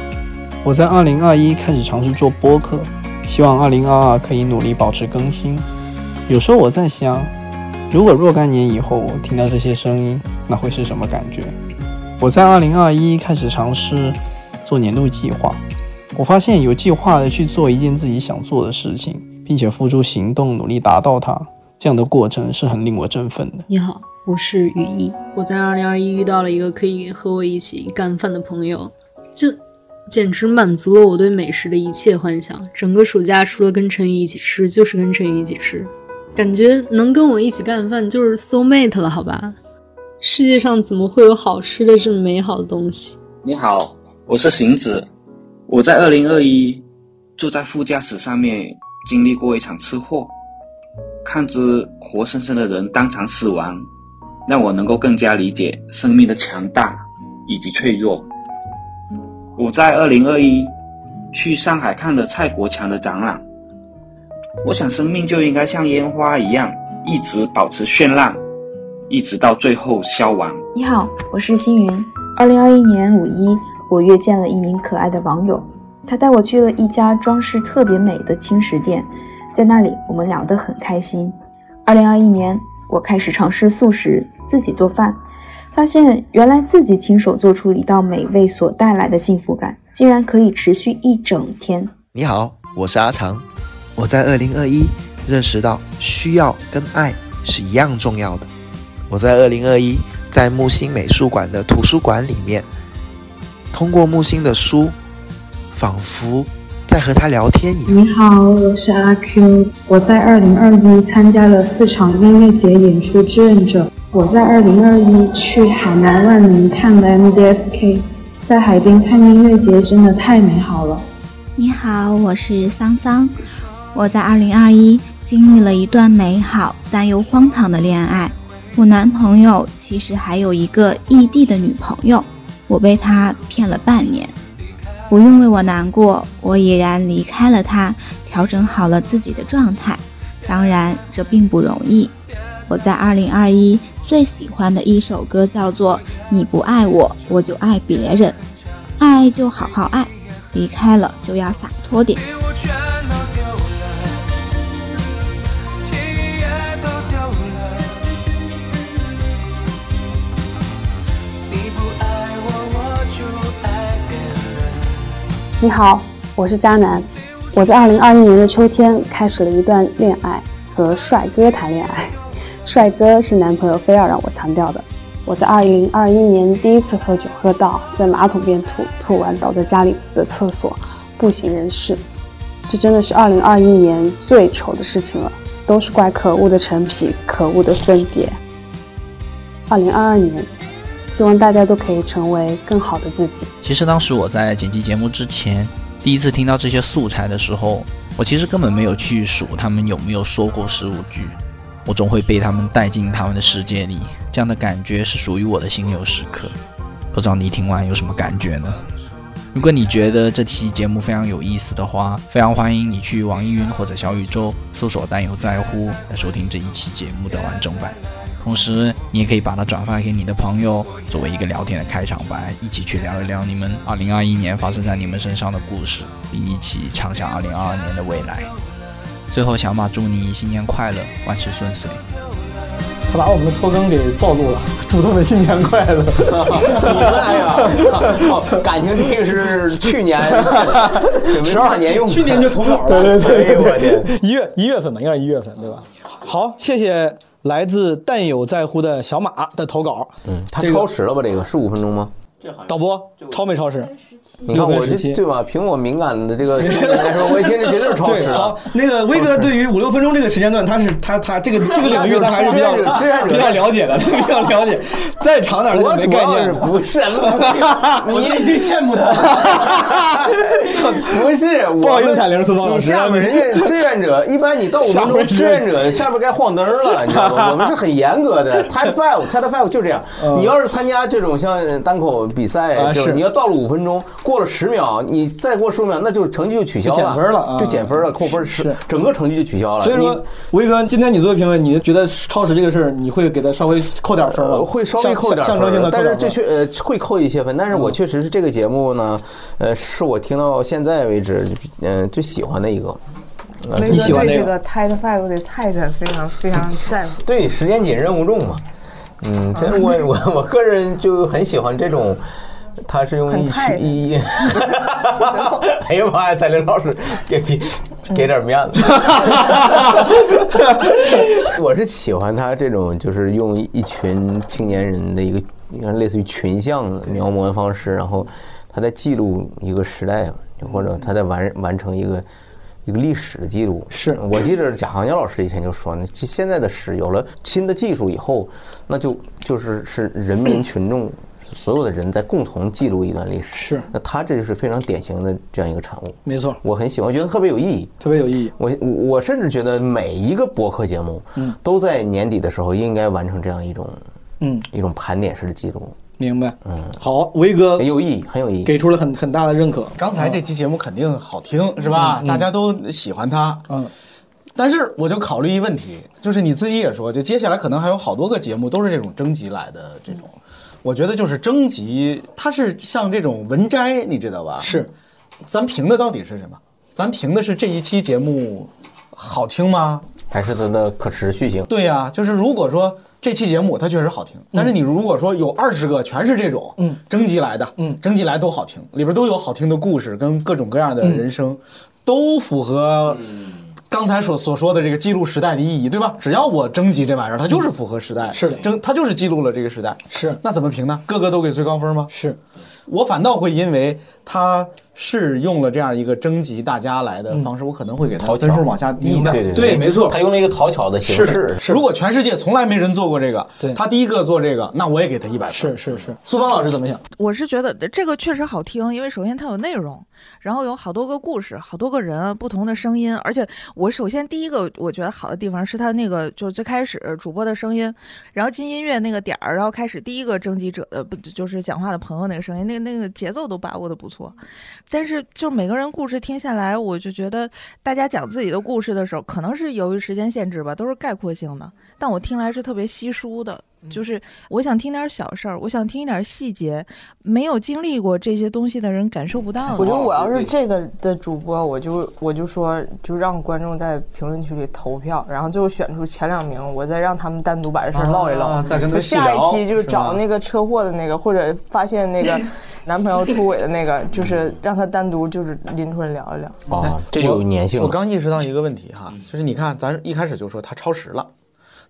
我在二零二一开始尝试做播客，希望二零二二可以努力保持更新。有时候我在想，如果若干年以后我听到这些声音，那会是什么感觉？我在二零二一开始尝试做年度计划，我发现有计划的去做一件自己想做的事情。并且付诸行动，努力达到它，这样的过程是很令我振奋的。你好，我是雨衣。我在二零二一遇到了一个可以和我一起干饭的朋友，这简直满足了我对美食的一切幻想。整个暑假除了跟陈宇一起吃，就是跟陈宇一起吃，感觉能跟我一起干饭就是 soul mate 了，好吧？世界上怎么会有好吃的这么美好的东西？你好，我是行子。我在二零二一坐在副驾驶上面。经历过一场车祸，看着活生生的人当场死亡，让我能够更加理解生命的强大以及脆弱。我在二零二一去上海看了蔡国强的展览，我想生命就应该像烟花一样，一直保持绚烂，一直到最后消亡。你好，我是星云。二零二一年五一，我约见了一名可爱的网友。他带我去了一家装饰特别美的轻食店，在那里我们聊得很开心。二零二一年，我开始尝试素食，自己做饭，发现原来自己亲手做出一道美味所带来的幸福感，竟然可以持续一整天。你好，我是阿长。我在二零二一认识到需要跟爱是一样重要的。我在二零二一在木星美术馆的图书馆里面，通过木星的书。仿佛在和他聊天一样。你好，我是阿 Q。我在二零二一参加了四场音乐节演出志愿者。我在二零二一去海南万宁看了 MDSK，在海边看音乐节真的太美好了。你好，我是桑桑。我在二零二一经历了一段美好但又荒唐的恋爱。我男朋友其实还有一个异地的女朋友，我被他骗了半年。不用为我难过，我已然离开了他，调整好了自己的状态。当然，这并不容易。我在二零二一最喜欢的一首歌叫做《你不爱我，我就爱别人》，爱就好好爱。离开了就要洒脱点。你好，我是渣男。我在二零二一年的秋天开始了一段恋爱，和帅哥谈恋爱。帅哥是男朋友非要让我强调的。我在二零二一年第一次喝酒喝到在马桶边吐，吐完倒在家里的厕所，不省人事。这真的是二零二一年最丑的事情了，都是怪可恶的陈皮，可恶的分别。二零二二年，希望大家都可以成为更好的自己。其实当时我在剪辑节目之前，第一次听到这些素材的时候，我其实根本没有去数他们有没有说过十五句。我总会被他们带进他们的世界里，这样的感觉是属于我的心流时刻。不知道你听完有什么感觉呢？如果你觉得这期节目非常有意思的话，非常欢迎你去网易云或者小宇宙搜索“但有在乎”来收听这一期节目的完整版。同时，你也可以把它转发给你的朋友，作为一个聊天的开场白，一起去聊一聊你们2021年发生在你们身上的故事，并一起畅想2022年的未来。最后，小马祝你新年快乐，万事顺遂。他把我们的拖更给暴露了，祝他们新年快乐。你们哎呀，感情这个是去年十二年用，去年就投稿了。对对对，我天，一月一月份吧，应该是一月份对吧？好，谢谢来自但有在乎的小马的投稿。嗯，他超时了吧？这个十五分钟吗？导播超没超时？你看我这对吧？凭我敏感的这个来说，我一听这绝对是超时。好，那个威哥对于五六分钟这个时间段，他是他他这个这个领域他还是比较比较了解的，他比较了解。再长点他就没概念。不是，你已经羡慕他。不是，不好意思，彩铃、苏芳老师。下面人家志愿者，一般你到五分钟，志愿者下边该晃灯了，你知道吗？我们是很严格的。Type Five，Type Five 就这样。你要是参加这种像单口比赛，就是你要到了五分钟。过了十秒，你再过十五秒，那就成绩就取消了，减分了，就减分了，扣分是整个成绩就取消了。所以说，威哥，今天你作为评委，你觉得超时这个事儿，你会给他稍微扣点分吗？会稍微扣点象征性的，但是这确呃会扣一些分。但是我确实是这个节目呢，呃，是我听到现在为止，嗯，最喜欢的一个。你喜欢这个 Tight Five 的 Tight 非常非常在乎。对，时间紧，任务重嘛。嗯，其实我我 我个人就很喜欢这种。他是用一曲一，哎呀妈呀！彩玲老师给给给点面子。我是喜欢他这种，就是用一群青年人的一个，你看类似于群像描摹的方式，然后他在记录一个时代，或者他在完完成一个一个历史的记录。是我记得贾行家老师以前就说呢，现在的史有了新的技术以后，那就就是是人民群众。所有的人在共同记录一段历史，是那他这就是非常典型的这样一个产物。没错，我很喜欢，我觉得特别有意义，特别有意义。我我甚至觉得每一个博客节目，嗯，都在年底的时候应该完成这样一种，嗯，一种盘点式的记录。明白，嗯，好，威哥很有意义，很有意义，给出了很很大的认可。刚才这期节目肯定好听，是吧？大家都喜欢他，嗯。但是我就考虑一问题，就是你自己也说，就接下来可能还有好多个节目都是这种征集来的这种。我觉得就是征集，它是像这种文摘，你知道吧？是，咱评的到底是什么？咱评的是这一期节目好听吗？还是它的可持续性？对呀，就是如果说这期节目它确实好听，但是你如果说有二十个全是这种，嗯，征集来的，嗯，征集来都好听，里边都有好听的故事跟各种各样的人生，都符合。刚才所所说的这个记录时代的意义，对吧？只要我征集这玩意儿，它就是符合时代，是的，征它就是记录了这个时代，是。那怎么评呢？个个都给最高分吗？是。我反倒会因为他是用了这样一个征集大家来的方式，我可能会给他分数往下低一点。对对对，没错，他用了一个讨巧的形式是是是。如果全世界从来没人做过这个，他第一个做这个，那我也给他一百分。是是是，苏芳老师怎么想？我是觉得这个确实好听，因为首先它有内容，然后有好多个故事，好多个人，不同的声音，而且我首先第一个我觉得好的地方是他那个就是最开始主播的声音，然后进音乐那个点儿，然后开始第一个征集者的不就是讲话的朋友那个声音，那那个节奏都把握的不错，但是就每个人故事听下来，我就觉得大家讲自己的故事的时候，可能是由于时间限制吧，都是概括性的，但我听来是特别稀疏的。就是我想听点小事儿，我想听一点细节，没有经历过这些东西的人感受不到的。我觉得我要是这个的主播，我就我就说，就让观众在评论区里投票，然后最后选出前两名，我再让他们单独把这事儿唠一唠，啊再跟他就下一期就是找那个车祸的那个，或者发现那个 男朋友出轨的那个，就是让他单独就是拎出来聊一聊。哦，这就有粘性了。我刚意识到一个问题哈，就是你看，咱一开始就说他超时了，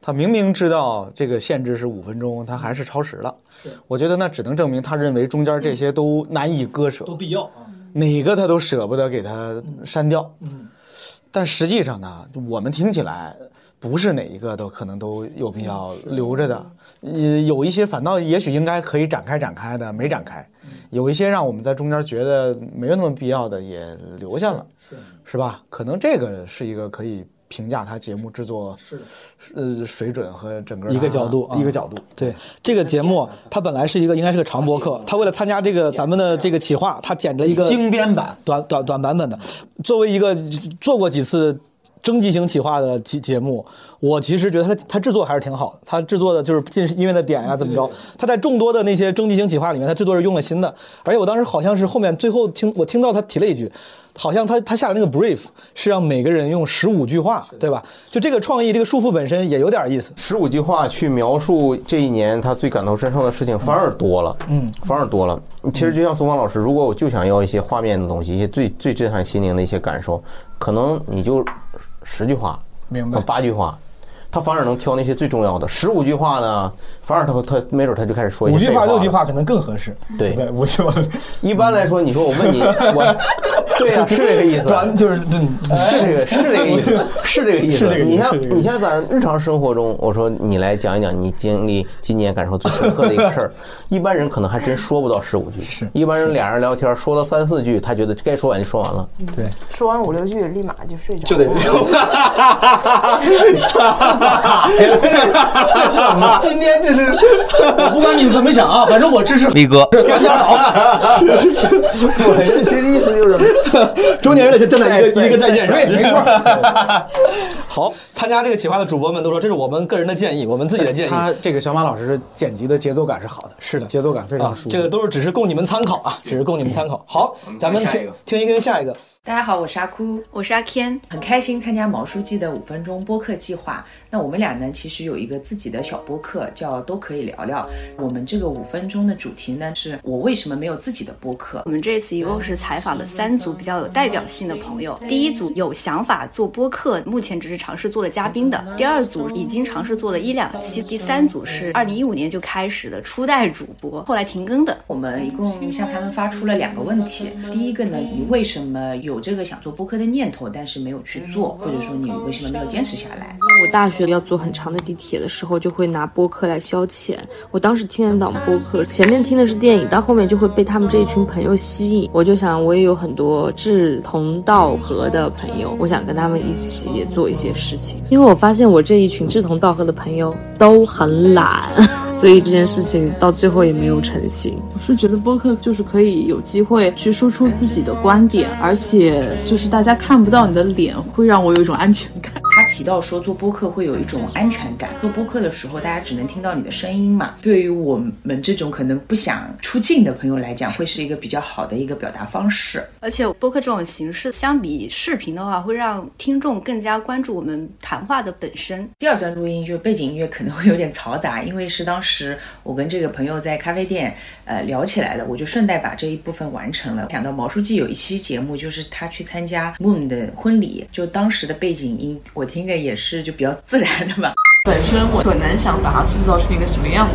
他明明知道这个限制是五分钟，他还是超时了。我觉得那只能证明他认为中间这些都难以割舍，都必要。啊。哪个他都舍不得给他删掉。但实际上呢，我们听起来不是哪一个都可能都有必要留着的，呃，有一些反倒也许应该可以展开展开的没展开，有一些让我们在中间觉得没有那么必要的也留下了，是吧？可能这个是一个可以评价他节目制作是呃水准和整个一个角度啊一个角度。对这个节目，它本来是一个应该是个长播客，他为了参加这个咱们的这个企划，他剪了一个精编版、短短短版本的。作为一个做过几次征集型企划的节节目，我其实觉得他他制作还是挺好的。他制作的就是进音乐的点呀、怎么着？他在众多的那些征集型企划里面，他制作是用了新的。而且我当时好像是后面最后听我听到他提了一句。好像他他下的那个 brief 是让每个人用十五句话，对吧？就这个创意，这个束缚本身也有点意思。十五句话去描述这一年他最感同身受的事情，反而多了，嗯，反而多了。其实就像苏芳老师，如果我就想要一些画面的东西，一些最最震撼心灵的一些感受，可能你就十句话，明白？八句话。他反而能挑那些最重要的，十五句话呢，反而他他没准他就开始说五句话、六句话可能更合适。对，五句话。一般来说，你说我问你，我，对呀、是这个意思。短就是嗯，是这个，是这个意思，是这个意思。你像你像咱日常生活中，我说你来讲一讲你经历今年感受最深刻的一个事儿，一般人可能还真说不到十五句。是，一般人俩人聊天说了三四句，他觉得该说完就说完了。对，说完五六句，立马就睡着，就得？今天这是我不管你们怎么想啊，反正我支持力哥。专家好，我这意思就是，中年人得就站在一个一个战线上，对，没错。好，参加这个企划的主播们都说这是我们个人的建议，我们自己的建议。他这个小马老师剪辑的节奏感是好的，是的，节奏感非常啊舒服。这个都是只是供你们参考啊，只是供你们参考。好，咱们听听一听下一个。大家好，我是阿哭，我是阿 Ken，很开心参加毛书记的五分钟播客计划。那我们俩呢，其实有一个自己的小播客，叫都可以聊聊。我们这个五分钟的主题呢，是我为什么没有自己的播客。我们这次一共是采访了三组比较有代表性的朋友。第一组有想法做播客，目前只是尝试做了嘉宾的；第二组已经尝试做了一两期；第三组是二零一五年就开始的初代主播，后来停更的。我们一共向他们发出了两个问题。第一个呢，你为什么有这个想做播客的念头，但是没有去做，或者说你为什么没有坚持下来？我大学要坐很长的地铁的时候，就会拿播客来消遣。我当时听得档播客，前面听的是电影，到后面就会被他们这一群朋友吸引。我就想，我也有很多志同道合的朋友，我想跟他们一起也做一些事情。因为我发现我这一群志同道合的朋友都很懒，所以这件事情到最后也没有成型。我是觉得播客就是可以有机会去输出自己的观点，而且就是大家看不到你的脸，会让我有一种安全感。他提到说做播客会有一种安全感，做播客的时候大家只能听到你的声音嘛。对于我们这种可能不想出镜的朋友来讲，会是一个比较好的一个表达方式。而且播客这种形式相比视频的话，会让听众更加关注我们谈话的本身。第二段录音就是背景音乐可能会有点嘈杂，因为是当时我跟这个朋友在咖啡店呃聊起来的，我就顺带把这一部分完成了。想到毛书记有一期节目，就是他去参加 Moon 的婚礼，就当时的背景音我听应该也是就比较自然的吧。本身我可能想把它塑造成一个什么样子，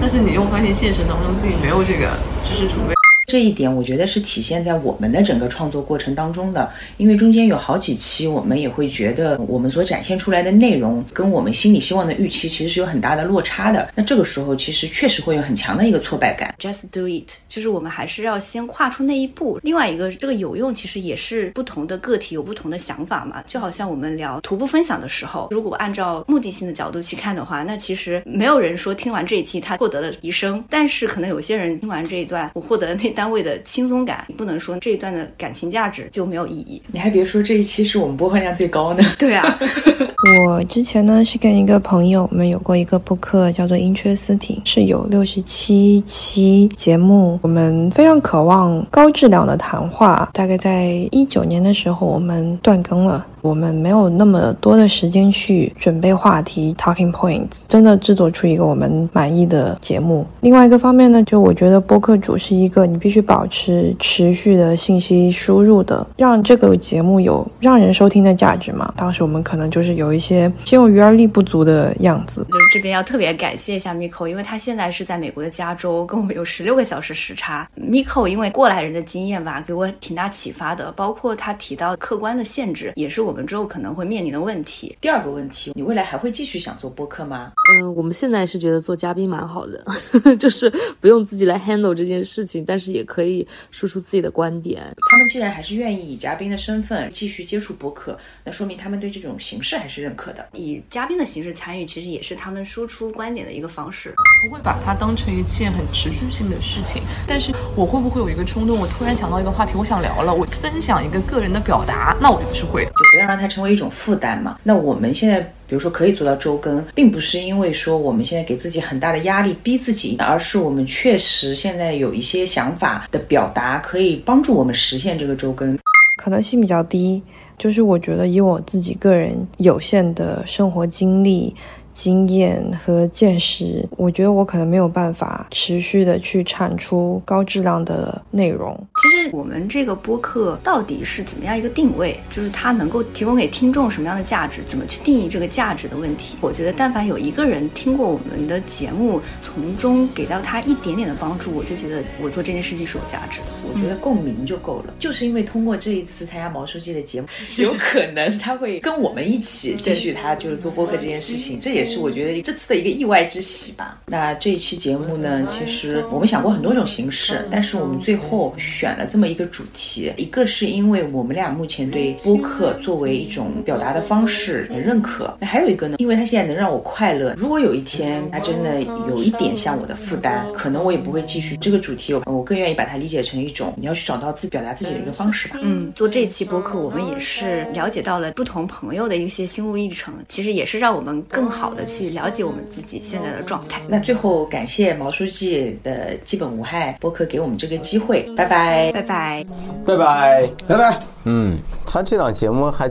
但是你又发现现实当中自己没有这个知识储备。这一点我觉得是体现在我们的整个创作过程当中的，因为中间有好几期，我们也会觉得我们所展现出来的内容跟我们心里希望的预期其实是有很大的落差的。那这个时候其实确实会有很强的一个挫败感。Just do it，就是我们还是要先跨出那一步。另外一个，这个有用其实也是不同的个体有不同的想法嘛。就好像我们聊徒步分享的时候，如果按照目的性的角度去看的话，那其实没有人说听完这一期他获得了提升，但是可能有些人听完这一段，我获得了那单位的轻松感，不能说这一段的感情价值就没有意义。你还别说，这一期是我们播放量最高的。对啊，我之前呢是跟一个朋友，我们有过一个播客叫做《Interesting》，是有六十七期节目。我们非常渴望高质量的谈话。大概在一九年的时候，我们断更了。我们没有那么多的时间去准备话题 talking points，真的制作出一个我们满意的节目。另外一个方面呢，就我觉得播客主是一个你必须保持持续的信息输入的，让这个节目有让人收听的价值嘛。当时我们可能就是有一些心有余而力不足的样子。就是这边要特别感谢一下 Miko，因为他现在是在美国的加州，跟我们有十六个小时时差。Miko 因为过来人的经验吧，给我挺大启发的，包括他提到客观的限制，也是我们之后可能会面临的问题。第二个问题，你未来还会继续想做播客吗？嗯，我们现在是觉得做嘉宾蛮好的，就是不用自己来 handle 这件事情，但是也可以说出自己的观点。他们既然还是愿意以嘉宾的身份继续接触播客，那说明他们对这种形式还是认可的。以嘉宾的形式参与，其实也是他们输出观点的一个方式。不会把它当成一件很持续性的事情，但是我会不会有一个冲动，我突然想到一个话题，我想聊了，我分享一个个人的表达，那我觉得是会的。就不要让它成为一种负担嘛。那我们现在比如说可以做到周更，并不是因为说我们现在给自己很大的压力逼自己，而是我们确实现在有一些想法的表达，可以帮助我们实现这个周更。可能性比较低，就是我觉得以我自己个人有限的生活经历。经验和见识，我觉得我可能没有办法持续的去产出高质量的内容。其实我们这个播客到底是怎么样一个定位？就是它能够提供给听众什么样的价值？怎么去定义这个价值的问题？我觉得，但凡有一个人听过我们的节目，从中给到他一点点的帮助，我就觉得我做这件事情是有价值的。我觉得共鸣就够了。就是因为通过这一次参加毛书记的节目，有可能他会跟我们一起继续他就是做播客这件事情，这也是我觉得这次的一个意外之喜吧。那这一期节目呢，其实我们想过很多种形式，但是我们最后选了这么一个主题。一个是因为我们俩目前对播客作为一种表达的方式很认可，那还有一个呢，因为它现在能让我快乐。如果有一天它真的有一点像我的负担，可能我也不会继续这个主题。我我更愿意把它理解成一种你要去找到自己表达自己的一个方式吧。嗯，做这一期播客，我们也是了解到了不同朋友的一些心路历程，其实也是让我们更好的去了解我们自己现在的状态。那最后感谢毛书记的基本无害播客给我们这个机会，拜拜，拜拜，拜拜，拜拜。嗯，他这档节目还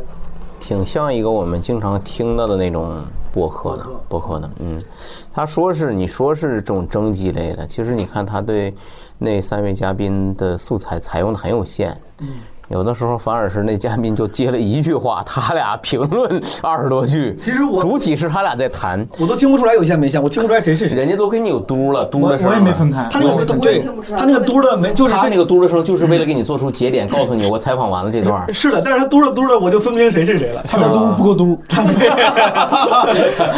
挺像一个我们经常听到的那种播客的播客的。嗯，他说是你说是这种征集类的，其实你看他对那三位嘉宾的素材采用的很有限。嗯。有的时候反而是那嘉宾就接了一句话，他俩评论二十多句。其实我主体是他俩在谈，我都听不出来有线没线，我听不出来谁是谁。人家都给你有嘟了，嘟的声。我也没分开。他那个对，他那个嘟的没，就是他那个嘟的声，就是为了给你做出节点，告诉你我采访完了这段。是的，但是他嘟着嘟着，我就分不清谁是谁了。他的嘟不够嘟，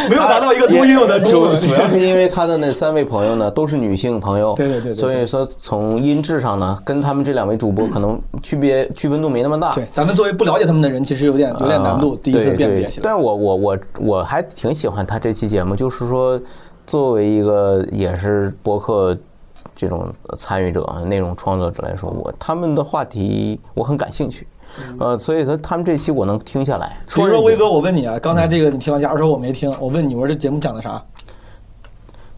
没有达到一个嘟应有的主。主要是因为他的那三位朋友呢都是女性朋友，对对对，所以说从音质上呢，跟他们这两位主播可能区别区分度没那么大。对，咱们作为不了解他们的人，其实有点有点难度，第一次辨别起来。但我我我我还挺喜欢他这期节目，就是说，作为一个也是博客这种参与者、内容创作者来说，我他们的话题我很感兴趣，呃，所以说他们这期我能听下来。所以说威哥，我问你啊，刚才这个你听完，假如说我没听，我问你，我说这节目讲的啥？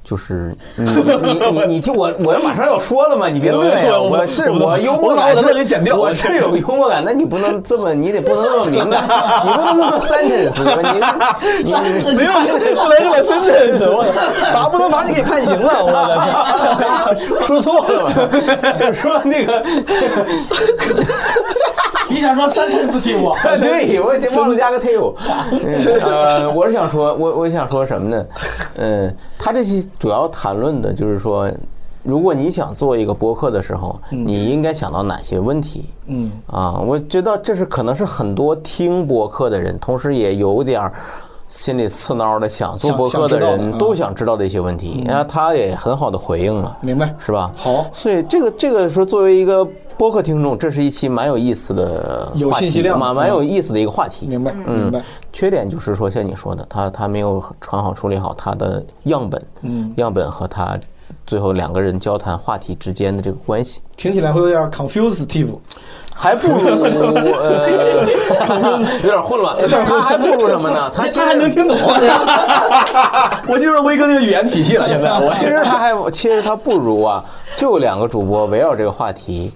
就是 你你你你听我我马上要说了嘛，你别乐呀！我是我幽默感，我把我的给剪掉。我是有幽默感，那你不能这么，你得不能这么敏感，你不能这么 sentence，你你没有不能这么 sentence，我 咋不能把你给判刑了？我的天，说错了吧？就是说那个，你想说 sentence t 我？对，我这忘了加个 tail。呃，我是想说，我我想说什么呢？嗯，他这期。主要谈论的就是说，如果你想做一个播客的时候，你应该想到哪些问题？嗯啊，我觉得这是可能是很多听播客的人，同时也有点儿心里刺挠的想做播客的人都想知道的一些问题，然后他也很好的回应了，明白。是吧？好，所以这个这个说作为一个播客听众，这是一期蛮有意思的有信息量。蛮蛮有意思的一个话题。明白嗯。明白。缺点就是说，像你说的，他他没有很好处理好他的样本，嗯。样本和他最后两个人交谈话题之间的这个关系。听起来会有点 confusing，还不如 呃，有点混乱。他还不如什么呢？他他还能听懂。我进入威哥那个语言体系了，现在我其实他还其实他不如啊，就两个主播围绕这个话题，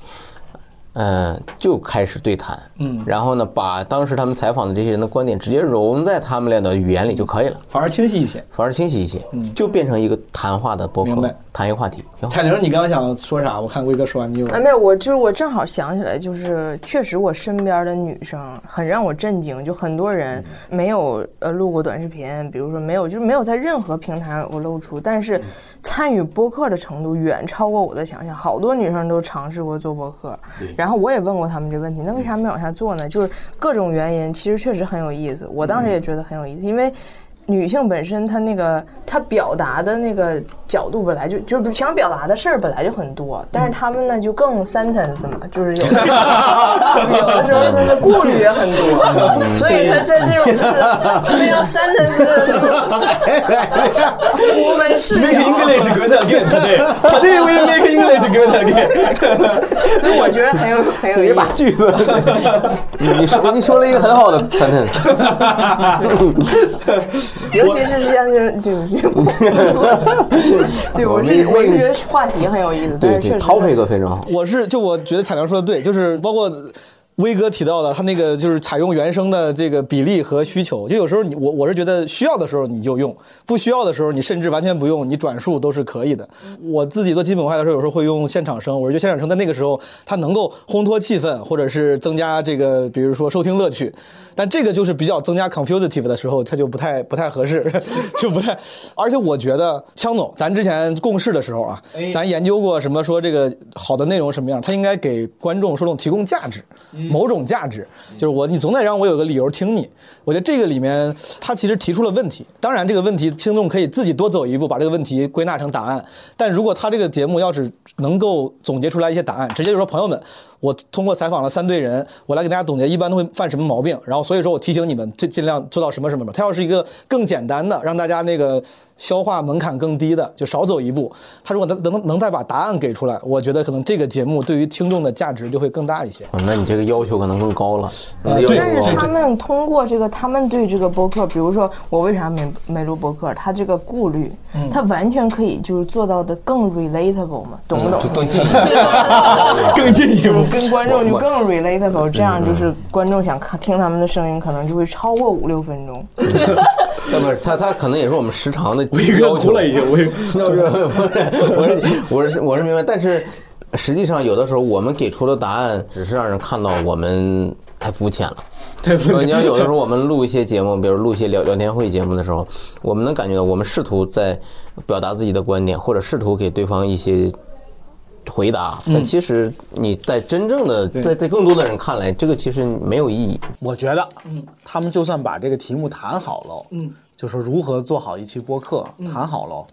嗯，就开始对谈，嗯。然后呢，把当时他们采访的这些人的观点直接融在他们俩的语言里就可以了，反而清晰一些，反而清晰一些，嗯。就变成一个谈话的播客。明白，谈一个话题，彩玲，你刚刚想说啥？我看威哥说完，你有哎，没有，我就是我正好想起来，就是确实我身边的女生很让我震惊，就很多人没有呃录过短视频，比如说没有，就是没有在任何平台我露出，但是参与播客的程度远超过我的想象。好多女生都尝试过做播客，然后我也问过他们这个问题，那为啥没往下做呢？就是各种原因，其实确实很有意思。我当时也觉得很有意思，因为。女性本身，她那个她表达的那个角度本来就就是想表达的事儿本来就很多，但是她们呢就更 sentence 嘛，就是有的 有的时候她的顾虑也很多，所以她在这种就是非常 sentence 的这种我们是 make English good again today. Today we make English good again，所以我觉得很有很有意思。把句子，你你说你说了一个很好的 sentence，尤其是像这对不起，对我是我是觉得话题很有意思，对是确实配的非常好。我是就我觉得彩玲说的对，就是包括。威哥提到的，他那个就是采用原声的这个比例和需求，就有时候你我我是觉得需要的时候你就用，不需要的时候你甚至完全不用，你转述都是可以的。我自己做基本化的时候，有时候会用现场声，我觉得现场声在那个时候它能够烘托气氛，或者是增加这个比如说收听乐趣。但这个就是比较增加 confusive 的时候，它就不太不太合适，就不太。而且我觉得枪总，咱之前共事的时候啊，咱研究过什么说这个好的内容什么样，它应该给观众受众提供价值，某种价值，就是我你总得让我有个理由听你。我觉得这个里面他其实提出了问题，当然这个问题听众可以自己多走一步，把这个问题归纳成答案。但如果他这个节目要是能够总结出来一些答案，直接就说朋友们。我通过采访了三队人，我来给大家总结一般都会犯什么毛病，然后所以说我提醒你们，尽尽量做到什么什么。他要是一个更简单的，让大家那个消化门槛更低的，就少走一步。他如果能能能再把答案给出来，我觉得可能这个节目对于听众的价值就会更大一些。那你这个要求可能更高了。呃，对，但是他们通过这个，他们对这个播客，比如说我为啥没没录播客，他这个顾虑，他完全可以就是做到的更 relatable 嘛，懂不懂？更进一步，更进一步。跟观众就更 relatable，这样就是观众想看听他们的声音，可能就会超过五六分钟。要不是他，他可能也是我们时长的要求。哭了已经，我 要是我是我是我是明白，但是实际上有的时候我们给出的答案只是让人看到我们太肤浅了。太肤浅。你要有的时候我们录一些节目，比如录一些聊聊天会节目的时候，我们能感觉到我们试图在表达自己的观点，或者试图给对方一些。回答，但其实你在真正的在在更多的人看来，这个其实没有意义。我觉得，嗯，他们就算把这个题目谈好了，嗯，就说如何做好一期播客，谈好了，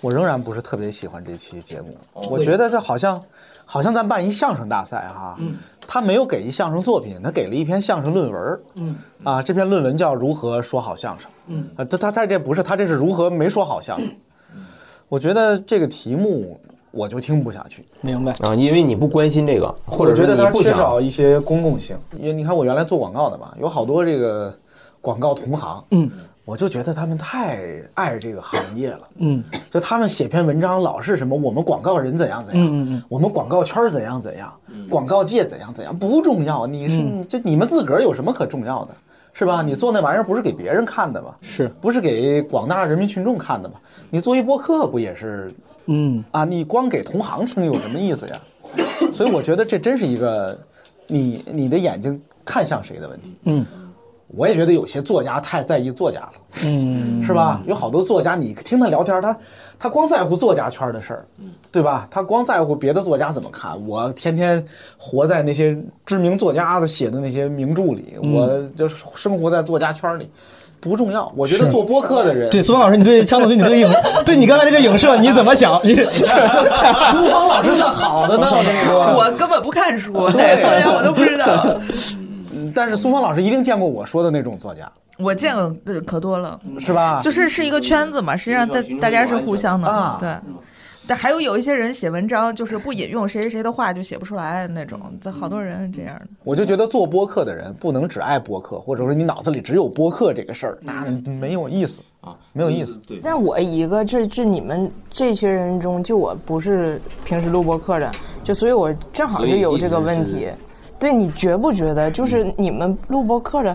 我仍然不是特别喜欢这期节目。我觉得这好像，好像咱办一相声大赛哈，嗯，他没有给一相声作品，他给了一篇相声论文，嗯，啊，这篇论文叫如何说好相声，嗯，啊，他他他这不是他这是如何没说好相声。我觉得这个题目。我就听不下去，明白啊？因为你不关心这个，或者觉得它缺少一些公共性。因为你看，我原来做广告的嘛，有好多这个广告同行，嗯，我就觉得他们太爱这个行业了，嗯，就他们写篇文章老是什么我们广告人怎样怎样，嗯嗯嗯，我们广告圈怎样怎样，广告界怎样怎样，不重要。你是就你们自个儿有什么可重要的？是吧？你做那玩意儿不是给别人看的吗？是不是给广大人民群众看的吗？你做一播客不也是？嗯啊，你光给同行听有什么意思呀？所以我觉得这真是一个你你的眼睛看向谁的问题。嗯，我也觉得有些作家太在意作家了，嗯，是吧？有好多作家，你听他聊天，他他光在乎作家圈的事儿，对吧？他光在乎别的作家怎么看。我天天活在那些知名作家的写的那些名著里，嗯我就生活在作家圈里。不重要，我觉得做播客的人，对苏芳老师，你对枪总对你这个影，对你刚才这个影射你怎么想？你苏芳老师算好的呢，我跟你说，我根本不看书，哪个作家我都不知道。嗯但是苏芳老师一定见过我说的那种作家，我见过呃可多了，是吧？就是是一个圈子嘛，实际上大大家是互相的，啊对。但还有有一些人写文章，就是不引用谁谁谁的话就写不出来那种，这好多人这样的。我就觉得做播客的人不能只爱播客，或者说你脑子里只有播客这个事儿，那没有意思啊，没有意思。对，但我一个这这你们这些人中，就我不是平时录播客的，就所以我正好就有这个问题。对你觉不觉得，就是你们录播客的，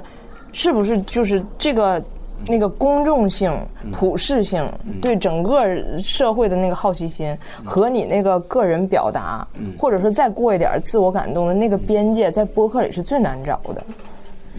是不是就是这个？那个公众性、普适性，对整个社会的那个好奇心，和你那个个人表达，或者说再过一点自我感动的那个边界，在播客里是最难找的。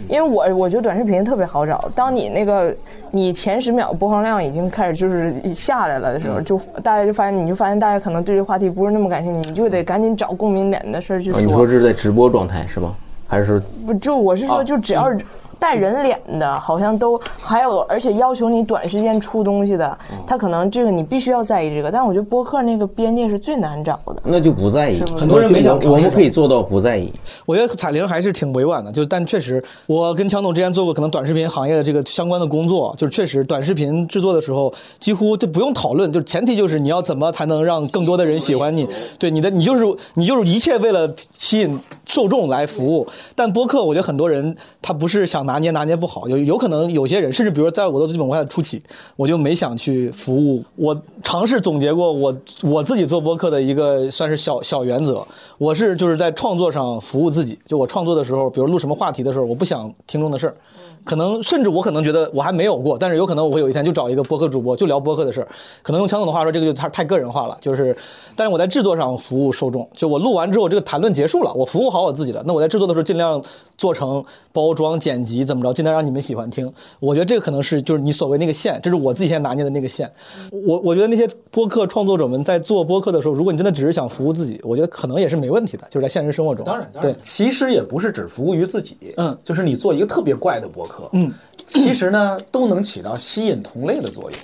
因为我我觉得短视频特别好找，当你那个你前十秒播放量已经开始就是下来了的时候，就大家就发现，你就发现大家可能对这话题不是那么感兴趣，你就得赶紧找共鸣点的事儿去说。你说这是在直播状态是吗？还是不就我是说，就只要是。带人脸的，好像都还有，而且要求你短时间出东西的，他可能这个你必须要在意这个。但是我觉得播客那个边界是最难找的。那就不在意，很多人没想，我们可以做到不在意。我觉得彩铃还是挺委婉的，就但确实，我跟强总之前做过可能短视频行业的这个相关的工作，就是确实短视频制作的时候，几乎就不用讨论，就前提就是你要怎么才能让更多的人喜欢你，对你的你就是你就是一切为了吸引受众来服务。但播客，我觉得很多人他不是想拿捏拿捏不好。有有可能有些人，甚至比如在我的基本文化的初期，我就没想去服务。我尝试总结过我我自己做播客的一个算是小小原则，我是就是在创作上服务自己。就我创作的时候，比如录什么话题的时候，我不想听众的事儿，可能甚至我可能觉得我还没有过，但是有可能我会有一天就找一个播客主播就聊播客的事儿。可能用强总的话说，这个就太太个人化了。就是，但是我在制作上服务受众，就我录完之后，这个谈论结束了，我服务好我自己了。那我在制作的时候尽量做成包装、剪辑怎么着，尽量让你们喜欢听。我觉得这个可能是就是你所谓那个线，这是我自己现在拿捏的那个线。我我觉得那些播客创作者们在做播客的时候，如果你真的只是想服务自己，我觉得可能也是没问题的，就是在现实生活中。当然，对，其实也不是只服务于自己，嗯，就是你做一个特别怪的播客，嗯，其实呢都能起到吸引同类的作用。吧？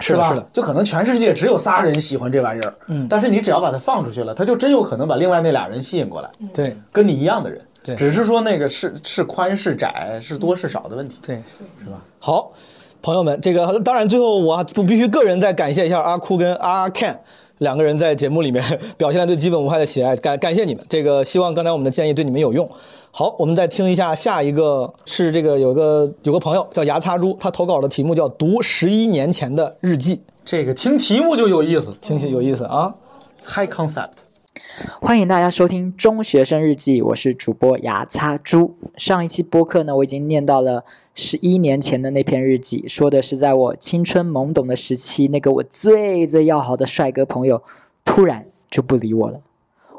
是是的，就可能全世界只有仨人喜欢这玩意儿，嗯，但是你只要把它放出去了，它就真有可能把另外那俩人吸引过来，对，跟你一样的人，对，只是说那个是是宽是窄是多是少的问题，对，是吧？好，朋友们，这个当然最后我不必须个人再感谢一下阿哭跟阿 Ken 两个人在节目里面表现了对基本无害的喜爱，感感谢你们，这个希望刚才我们的建议对你们有用。好，我们再听一下下一个是这个有个有个朋友叫牙擦猪，他投稿的题目叫《读十一年前的日记》，这个听题目就有意思，听起有意思啊，High concept。欢迎大家收听《中学生日记》，我是主播牙擦猪。上一期播客呢，我已经念到了十一年前的那篇日记，说的是在我青春懵懂的时期，那个我最最要好的帅哥朋友突然就不理我了。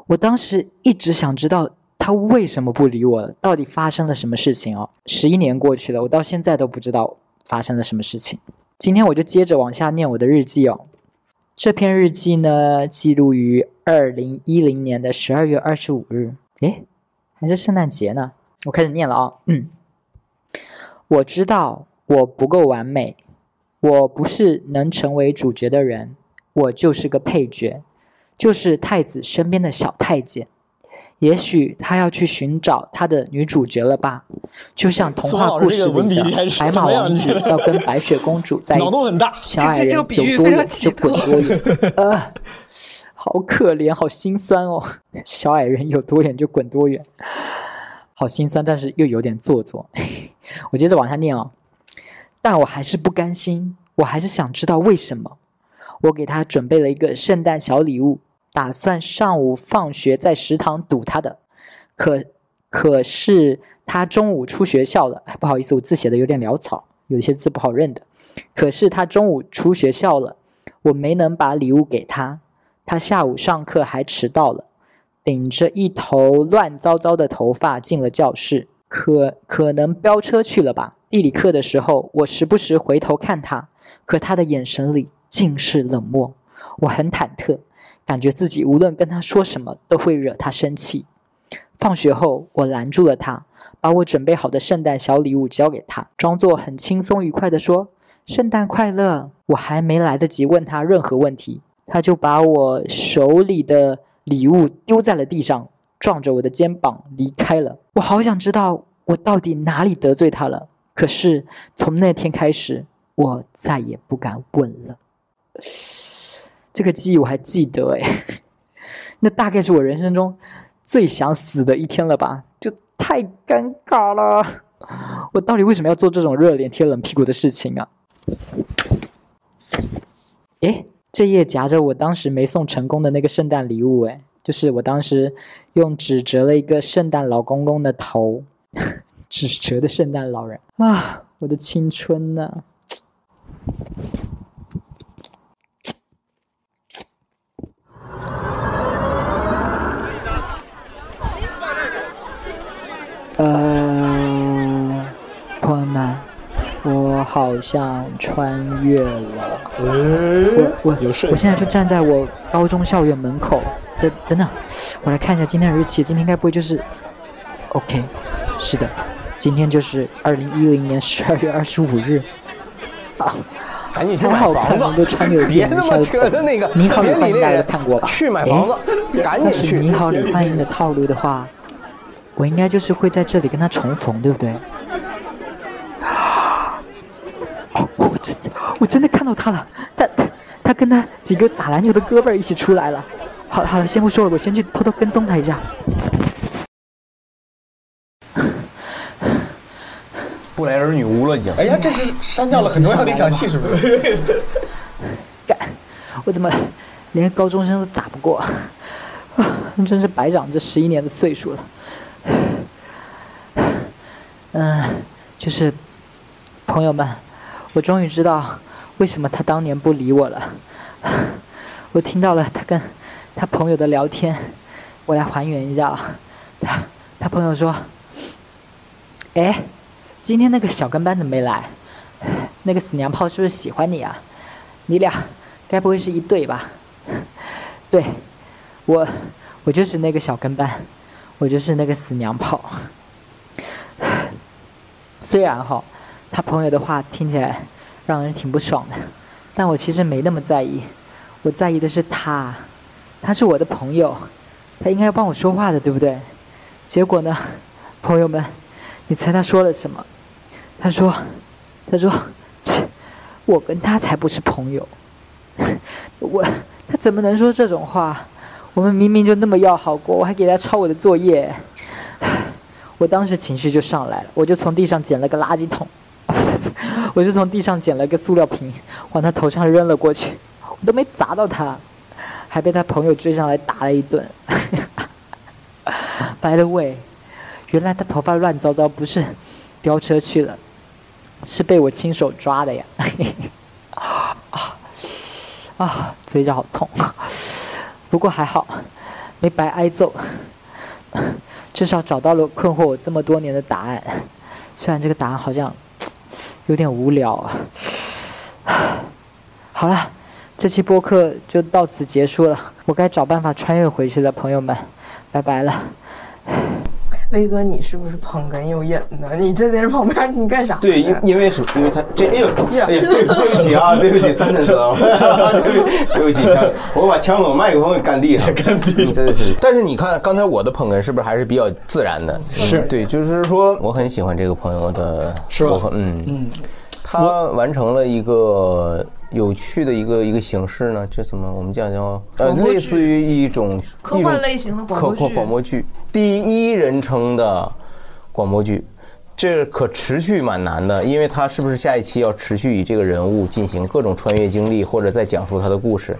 我当时一直想知道他为什么不理我了，到底发生了什么事情哦？十一年过去了，我到现在都不知道发生了什么事情。今天我就接着往下念我的日记哦。这篇日记呢，记录于二零一零年的十二月二十五日。诶，还是圣诞节呢。我开始念了啊。嗯，我知道我不够完美，我不是能成为主角的人，我就是个配角，就是太子身边的小太监。也许他要去寻找他的女主角了吧？就像童话故事里的白马王子要跟白雪公主在一起，小矮人有多远就滚多远。呃，好可怜，好心酸哦。小矮人有多远就滚多远，好心酸，但是又有点做作。我接着往下念哦，但我还是不甘心，我还是想知道为什么。我给他准备了一个圣诞小礼物。打算上午放学在食堂堵他的，可可是他中午出学校了。不好意思，我字写的有点潦草，有些字不好认的。可是他中午出学校了，我没能把礼物给他。他下午上课还迟到了，顶着一头乱糟糟的头发进了教室。可可能飙车去了吧。地理课的时候，我时不时回头看他，可他的眼神里尽是冷漠。我很忐忑，感觉自己无论跟他说什么都会惹他生气。放学后，我拦住了他，把我准备好的圣诞小礼物交给他，装作很轻松愉快地说：“圣诞快乐！”我还没来得及问他任何问题，他就把我手里的礼物丢在了地上，撞着我的肩膀离开了。我好想知道我到底哪里得罪他了，可是从那天开始，我再也不敢问了。这个记忆我还记得哎，那大概是我人生中最想死的一天了吧？就太尴尬了，我到底为什么要做这种热脸贴冷屁股的事情啊？诶，这页夹着我当时没送成功的那个圣诞礼物，诶，就是我当时用纸折了一个圣诞老公公的头，纸折的圣诞老人啊，我的青春呐！呃，朋友们。我好像穿越了，我我我现在就站在我高中校园门口，等等等，我来看一下今天的日期，今天该不会就是，OK，是的，今天就是二零一零年十二月二十五日，啊，赶紧去买房子，别他妈扯的那个，你好，李焕英大家看过吧？去买房子，赶紧去。你好，李焕英的套路的话，我应该就是会在这里跟他重逢，对不对？我真的，我真的看到他了，他他他跟他几个打篮球的哥们儿一起出来了。好了好了，先不说了，我先去偷偷跟踪他一下。布莱尔女巫了已经。哎呀，这是删掉了很重要的一场戏，是不是？干，我怎么连高中生都打不过？啊，真是白长这十一年的岁数了。嗯，就是朋友们。我终于知道为什么他当年不理我了。我听到了他跟他朋友的聊天，我来还原一下啊。他他朋友说：“哎，今天那个小跟班怎么没来？那个死娘炮是不是喜欢你啊？你俩该不会是一对吧？”对，我我就是那个小跟班，我就是那个死娘炮。虽然哈。他朋友的话听起来让人挺不爽的，但我其实没那么在意。我在意的是他，他是我的朋友，他应该要帮我说话的，对不对？结果呢，朋友们，你猜他说了什么？他说：“他说，切，我跟他才不是朋友。我他怎么能说这种话？我们明明就那么要好过，我还给他抄我的作业。我当时情绪就上来了，我就从地上捡了个垃圾桶。”我就从地上捡了个塑料瓶，往他头上扔了过去，我都没砸到他，还被他朋友追上来打了一顿。By the way，原来他头发乱糟糟，不是飙车去了，是被我亲手抓的呀！啊 啊，嘴角好痛，不过还好，没白挨揍，至少找到了困惑我这么多年的答案。虽然这个答案好像……有点无聊啊！好了，这期播客就到此结束了，我该找办法穿越回去了，朋友们，拜拜了。威哥，你是不是捧哏有瘾呢？你这在这旁边，你干啥？对，因因为什么？因为他这哎呦 哎呀，对对不起啊，对不起，三点子啊，对不起，枪，我把枪总麦克风给干地上，干地真的是。但是你看刚才我的捧哏是不是还是比较自然的？是对，就是说我很喜欢这个朋友的，是吧？嗯嗯，他完成了一个。有趣的一个一个形式呢，这怎么我们讲叫呃，类似于一种科幻类型的广播剧。广播剧，第一人称的广播剧，这可持续蛮难的，因为他是不是下一期要持续以这个人物进行各种穿越经历，或者再讲述他的故事？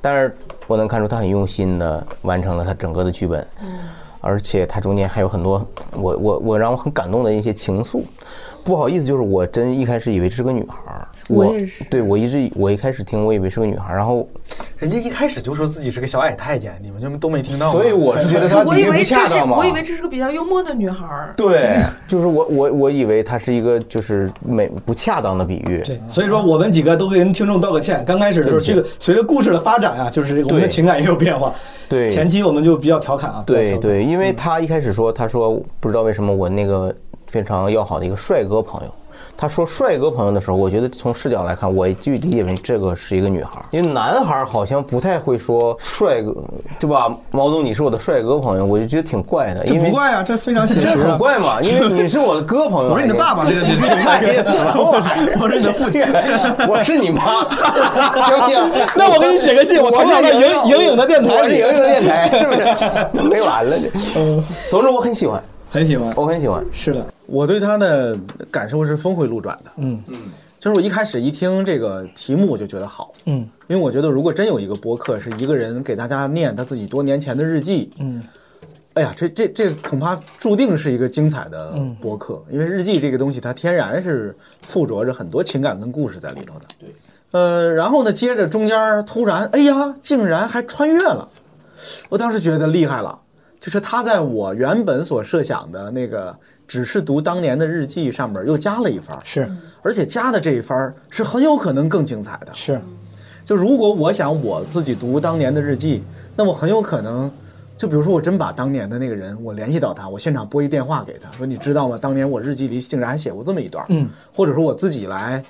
但是我能看出他很用心的完成了他整个的剧本，嗯，而且他中间还有很多我我我让我很感动的一些情愫。不好意思，就是我真一开始以为是个女孩儿。我也是，对我一直我一开始听我以为是个女孩，然后人家一开始就说自己是个小矮太监，你们就都没听到吗。所以我是觉得她 我以为这是恰当嘛我以为这是个比较幽默的女孩儿。对，就是我我我以为她是一个就是美不恰当的比喻。对，所以说我们几个都跟听众道个歉。刚开始的时候，这个随着故事的发展啊，就是这个我们的情感也有变化。对，前期我们就比较调侃啊。对对，因为他一开始说，他说不知道为什么我那个非常要好的一个帅哥朋友。他说帅哥朋友的时候，我觉得从视角来看，我就理解为这个是一个女孩，因为男孩好像不太会说帅哥，对吧？毛总，你是我的帅哥朋友，我就觉得挺怪的。这不怪啊，这非常写实。这很怪嘛，因为你是我的哥朋友。我是你的爸爸，这个挺怪意思了。我是你的父亲，我是你妈。行行，那我给你写个信，我投稿到影影影的电台里，影影的电台是不是？没完了这。嗯，总之我很喜欢，很喜欢，我很喜欢。是的。我对他的感受是峰回路转的，嗯。嗯，就是我一开始一听这个题目我就觉得好，嗯，因为我觉得如果真有一个播客是一个人给大家念他自己多年前的日记，嗯，哎呀，这这这恐怕注定是一个精彩的播客，因为日记这个东西它天然是附着着很多情感跟故事在里头的，对，呃，然后呢，接着中间突然，哎呀，竟然还穿越了，我当时觉得厉害了，就是他在我原本所设想的那个。只是读当年的日记上面又加了一番，是，而且加的这一番是很有可能更精彩的。是，就如果我想我自己读当年的日记，那我很有可能，就比如说我真把当年的那个人我联系到他，我现场拨一电话给他说，你知道吗？当年我日记里竟然还写过这么一段，嗯，或者说我自己来，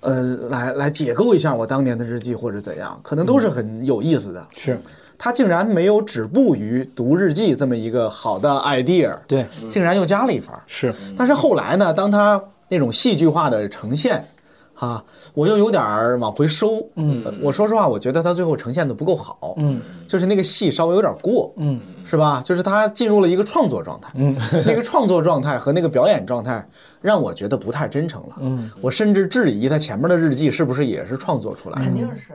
呃，来来解构一下我当年的日记或者怎样，可能都是很有意思的。是。他竟然没有止步于读日记这么一个好的 idea，对，竟然又加了一分。是，但是后来呢，当他那种戏剧化的呈现，哈，我又有点往回收。嗯，我说实话，我觉得他最后呈现的不够好。嗯，就是那个戏稍微有点过。嗯，是吧？就是他进入了一个创作状态。嗯，那个创作状态和那个表演状态让我觉得不太真诚了。嗯，我甚至质疑他前面的日记是不是也是创作出来的。肯定是。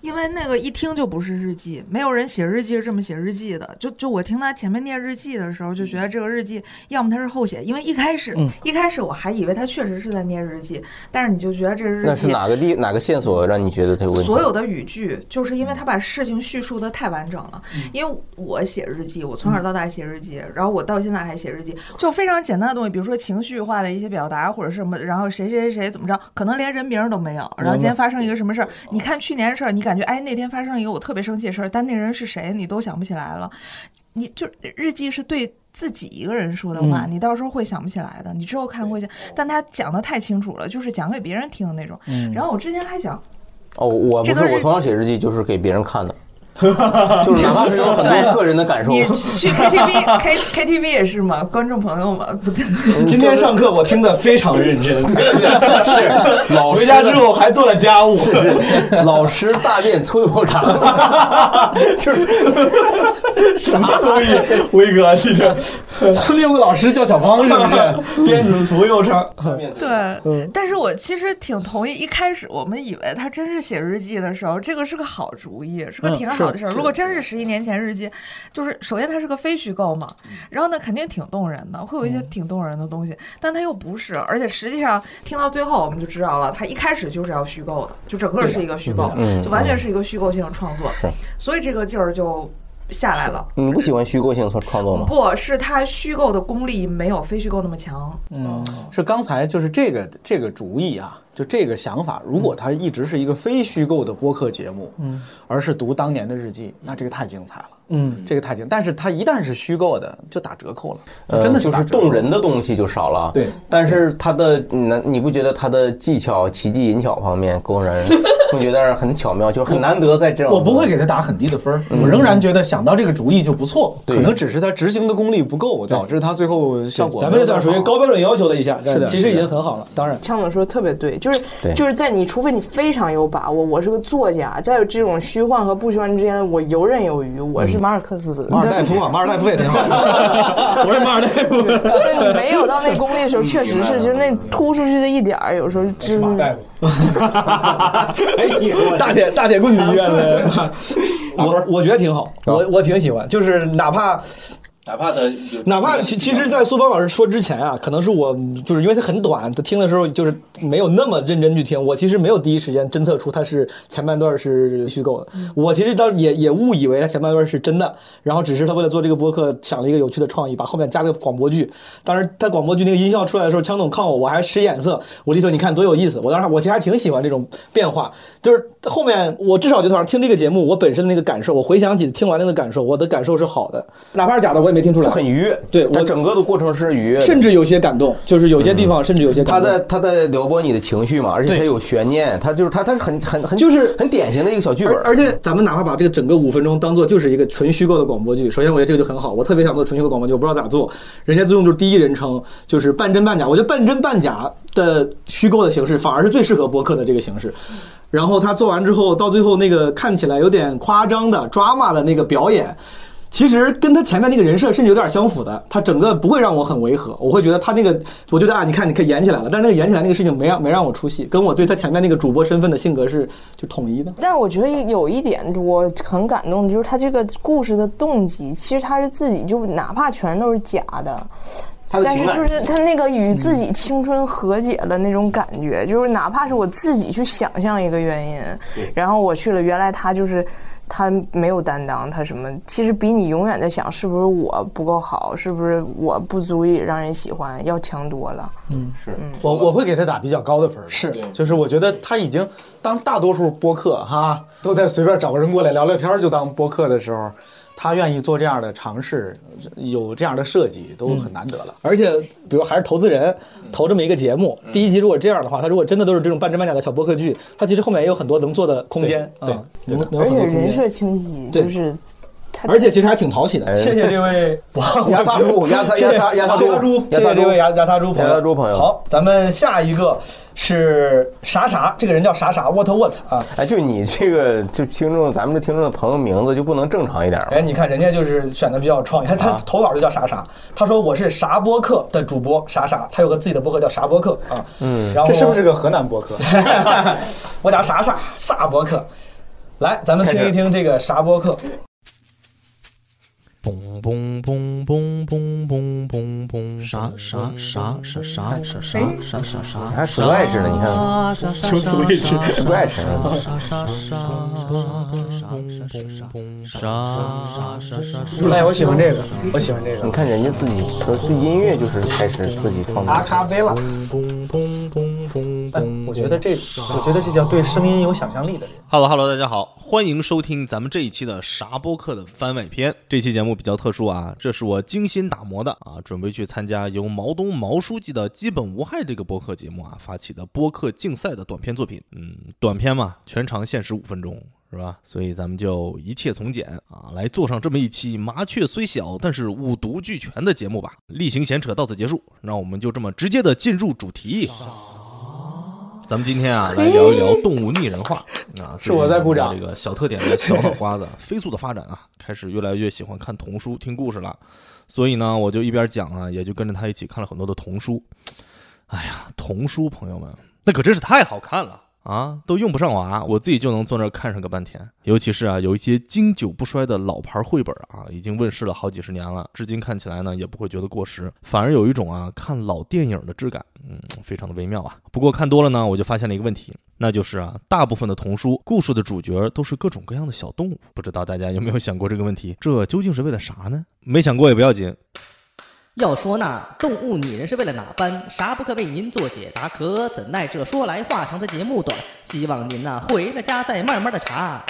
因为那个一听就不是日记，没有人写日记是这么写日记的。就就我听他前面念日记的时候，就觉得这个日记要么他是后写，因为一开始一开始我还以为他确实是在念日记，但是你就觉得这日记那是哪个地哪个线索让你觉得他有问题？所有的语句，就是因为他把事情叙述的太完整了。因为我写日记，我从小到大写日记，然后我到现在还写日记，就非常简单的东西，比如说情绪化的一些表达或者什么，然后谁谁谁谁怎么着，可能连人名都没有。然后今天发生一个什么事儿，你看去年的事儿，你感觉哎那天发生一个我特别生气的事儿，但那人是谁你都想不起来了。你就日记是对自己一个人说的话，你到时候会想不起来的。你之后看会想，但他讲的太清楚了，就是讲给别人听的那种。然后我之前还想，哦，我不是我从小写日记就是给别人看的。就是哪怕是有很多个人的感受。你去 KTV K KTV 也是嘛？观众朋友嘛，不对。今天上课我听得非常认真，是老回家之后还做了家务。老师大便粗油肠，就是什么东西？威哥，其实村里有个老师叫小芳，是不是？鞭子粗油长。对，但是我其实挺同意。一开始我们以为他真是写日记的时候，这个是个好主意，是个挺好。好的事儿，如果真是十一年前日记，就是首先它是个非虚构嘛，然后呢肯定挺动人的，会有一些挺动人的东西，但它又不是，而且实际上听到最后我们就知道了，它一开始就是要虚构的，就整个是一个虚构，就完全是一个虚构性的创作，所以这个劲儿就下来了。你不喜欢虚构性创创作吗？不是，它虚构的功力没有非虚构那么强。嗯，是刚才就是这个这个主意啊。就这个想法，如果它一直是一个非虚构的播客节目，嗯，而是读当年的日记，那这个太精彩了，嗯，这个太精。但是它一旦是虚构的，就打折扣了，就、真的就是动人的东西就少了。对，但是它的，你你不觉得它的技巧、奇技淫巧方面更人 不觉得很巧妙，就是很难得在这种。我不会给他打很低的分我仍然觉得想到这个主意就不错，可能只是他执行的功力不够，导致他最后效果。咱们这算属于高标准要求的一下，是的，其实已经很好了。当然，枪总说的特别对，就是就是在。你除非你非常有把握，我是个作家，在有这种虚幻和不虚幻之间，我游刃有余。我是马尔克斯，马尔代夫啊，马尔代夫也挺好。我是马尔代夫。对你没有到那功力的时候，确实是，就是那突出去的一点儿，有时候是。马尔代夫。大铁大铁棍子医院的，我我觉得挺好，我我挺喜欢，就是哪怕。哪怕他哪怕其其实，在苏芳老师说之前啊，可能是我就是因为它很短，他听的时候就是没有那么认真去听。我其实没有第一时间侦测出它是前半段是虚构的，我其实倒也也误以为它前半段是真的，然后只是他为了做这个播客想了一个有趣的创意，把后面加了个广播剧。当时他广播剧那个音效出来的时候，枪总看我，我还使眼色，我就说你看多有意思。我当时我其实还挺喜欢这种变化，就是后面我至少就听这个节目，我本身的那个感受，我回想起听完那个感受，我的感受是好的，哪怕是假的，我也。没听出来，很愉悦。对我整个的过程是愉悦，甚至有些感动，就是有些地方甚至有些。他在他在撩拨你的情绪嘛，而且他有悬念，他就是他他是很很很就是很典型的一个小剧本。而且咱们哪怕把这个整个五分钟当做就是一个纯虚构的广播剧，首先我觉得这个就很好，我特别想做纯虚构广播剧，我不知道咋做。人家用就是第一人称，就是半真半假。我觉得半真半假的虚构的形式反而是最适合播客的这个形式。然后他做完之后，到最后那个看起来有点夸张的 drama 的那个表演。其实跟他前面那个人设甚至有点相符的，他整个不会让我很违和，我会觉得他那个，我觉得啊，你看，你可以演起来了，但是那个演起来那个事情没让没让我出戏，跟我对他前面那个主播身份的性格是就统一的。但是我觉得有一点我很感动，就是他这个故事的动机，其实他是自己就哪怕全都是假的，但是就是他那个与自己青春和解了那种感觉，就是哪怕是我自己去想象一个原因，然后我去了，原来他就是。他没有担当，他什么？其实比你永远在想是不是我不够好，是不是我不足以让人喜欢，要强多了。嗯，是嗯我我会给他打比较高的分是，就是我觉得他已经当大多数播客哈都在随便找个人过来聊聊天就当播客的时候。他愿意做这样的尝试，有这样的设计都很难得了。而且，比如还是投资人投这么一个节目，第一集如果这样的话，他如果真的都是这种半真半假的小播客剧，他其实后面也有很多能做的空间对，能而且人设清晰，就是。而且其实还挺讨喜的，谢谢这位牙擦猪，牙擦牙擦牙擦猪，谢谢这位牙牙擦猪朋友。牙擦猪朋友，好，咱们下一个是啥啥，这个人叫啥啥 what what 啊？哎，就你这个就听众，咱们这听众的朋友名字就不能正常一点吗？哎，你看人家就是选的比较创意，他他投稿就叫啥啥，他说我是啥播客的主播啥啥，他有个自己的播客叫啥播客啊？嗯，然后这是不是个河南播客？我叫啥啥啥播客，来，咱们听一听这个啥播客。嘣嘣嘣嘣嘣嘣嘣嘣，啥啥啥啥啥啥啥啥啥啥，还 Switch 呢？你看，就 Switch，Switch。哎，我喜欢这个，我喜欢这个。你看人家自己说是音乐，就是开始自己创作。阿卡贝拉。我觉得这，我觉得这叫对声音有想象力的人。Hello Hello，大家好，欢迎收听咱们这一期的啥播客的番外篇。这期节目比较特殊啊，这是我精心打磨的啊，准备去参加由毛东毛书记的基本无害这个播客节目啊发起的播客竞赛的短片作品。嗯，短片嘛，全长限时五分钟，是吧？所以咱们就一切从简啊，来做上这么一期麻雀虽小，但是五毒俱全的节目吧。例行闲扯到此结束，那我们就这么直接的进入主题。咱们今天啊，来聊一聊动物拟人化啊，是我在鼓掌。这个小特点的小脑瓜子 飞速的发展啊，开始越来越喜欢看童书、听故事了。所以呢，我就一边讲啊，也就跟着他一起看了很多的童书。哎呀，童书朋友们，那可真是太好看了。啊，都用不上娃，我自己就能坐那儿看上个半天。尤其是啊，有一些经久不衰的老牌绘本啊，已经问世了好几十年了，至今看起来呢也不会觉得过时，反而有一种啊看老电影的质感，嗯，非常的微妙啊。不过看多了呢，我就发现了一个问题，那就是啊，大部分的童书故事的主角都是各种各样的小动物，不知道大家有没有想过这个问题？这究竟是为了啥呢？没想过也不要紧。要说那动物拟人是为了哪般？啥不可为您做解答？可怎奈这说来话长，的节目短，希望您呐回了家再慢慢的查。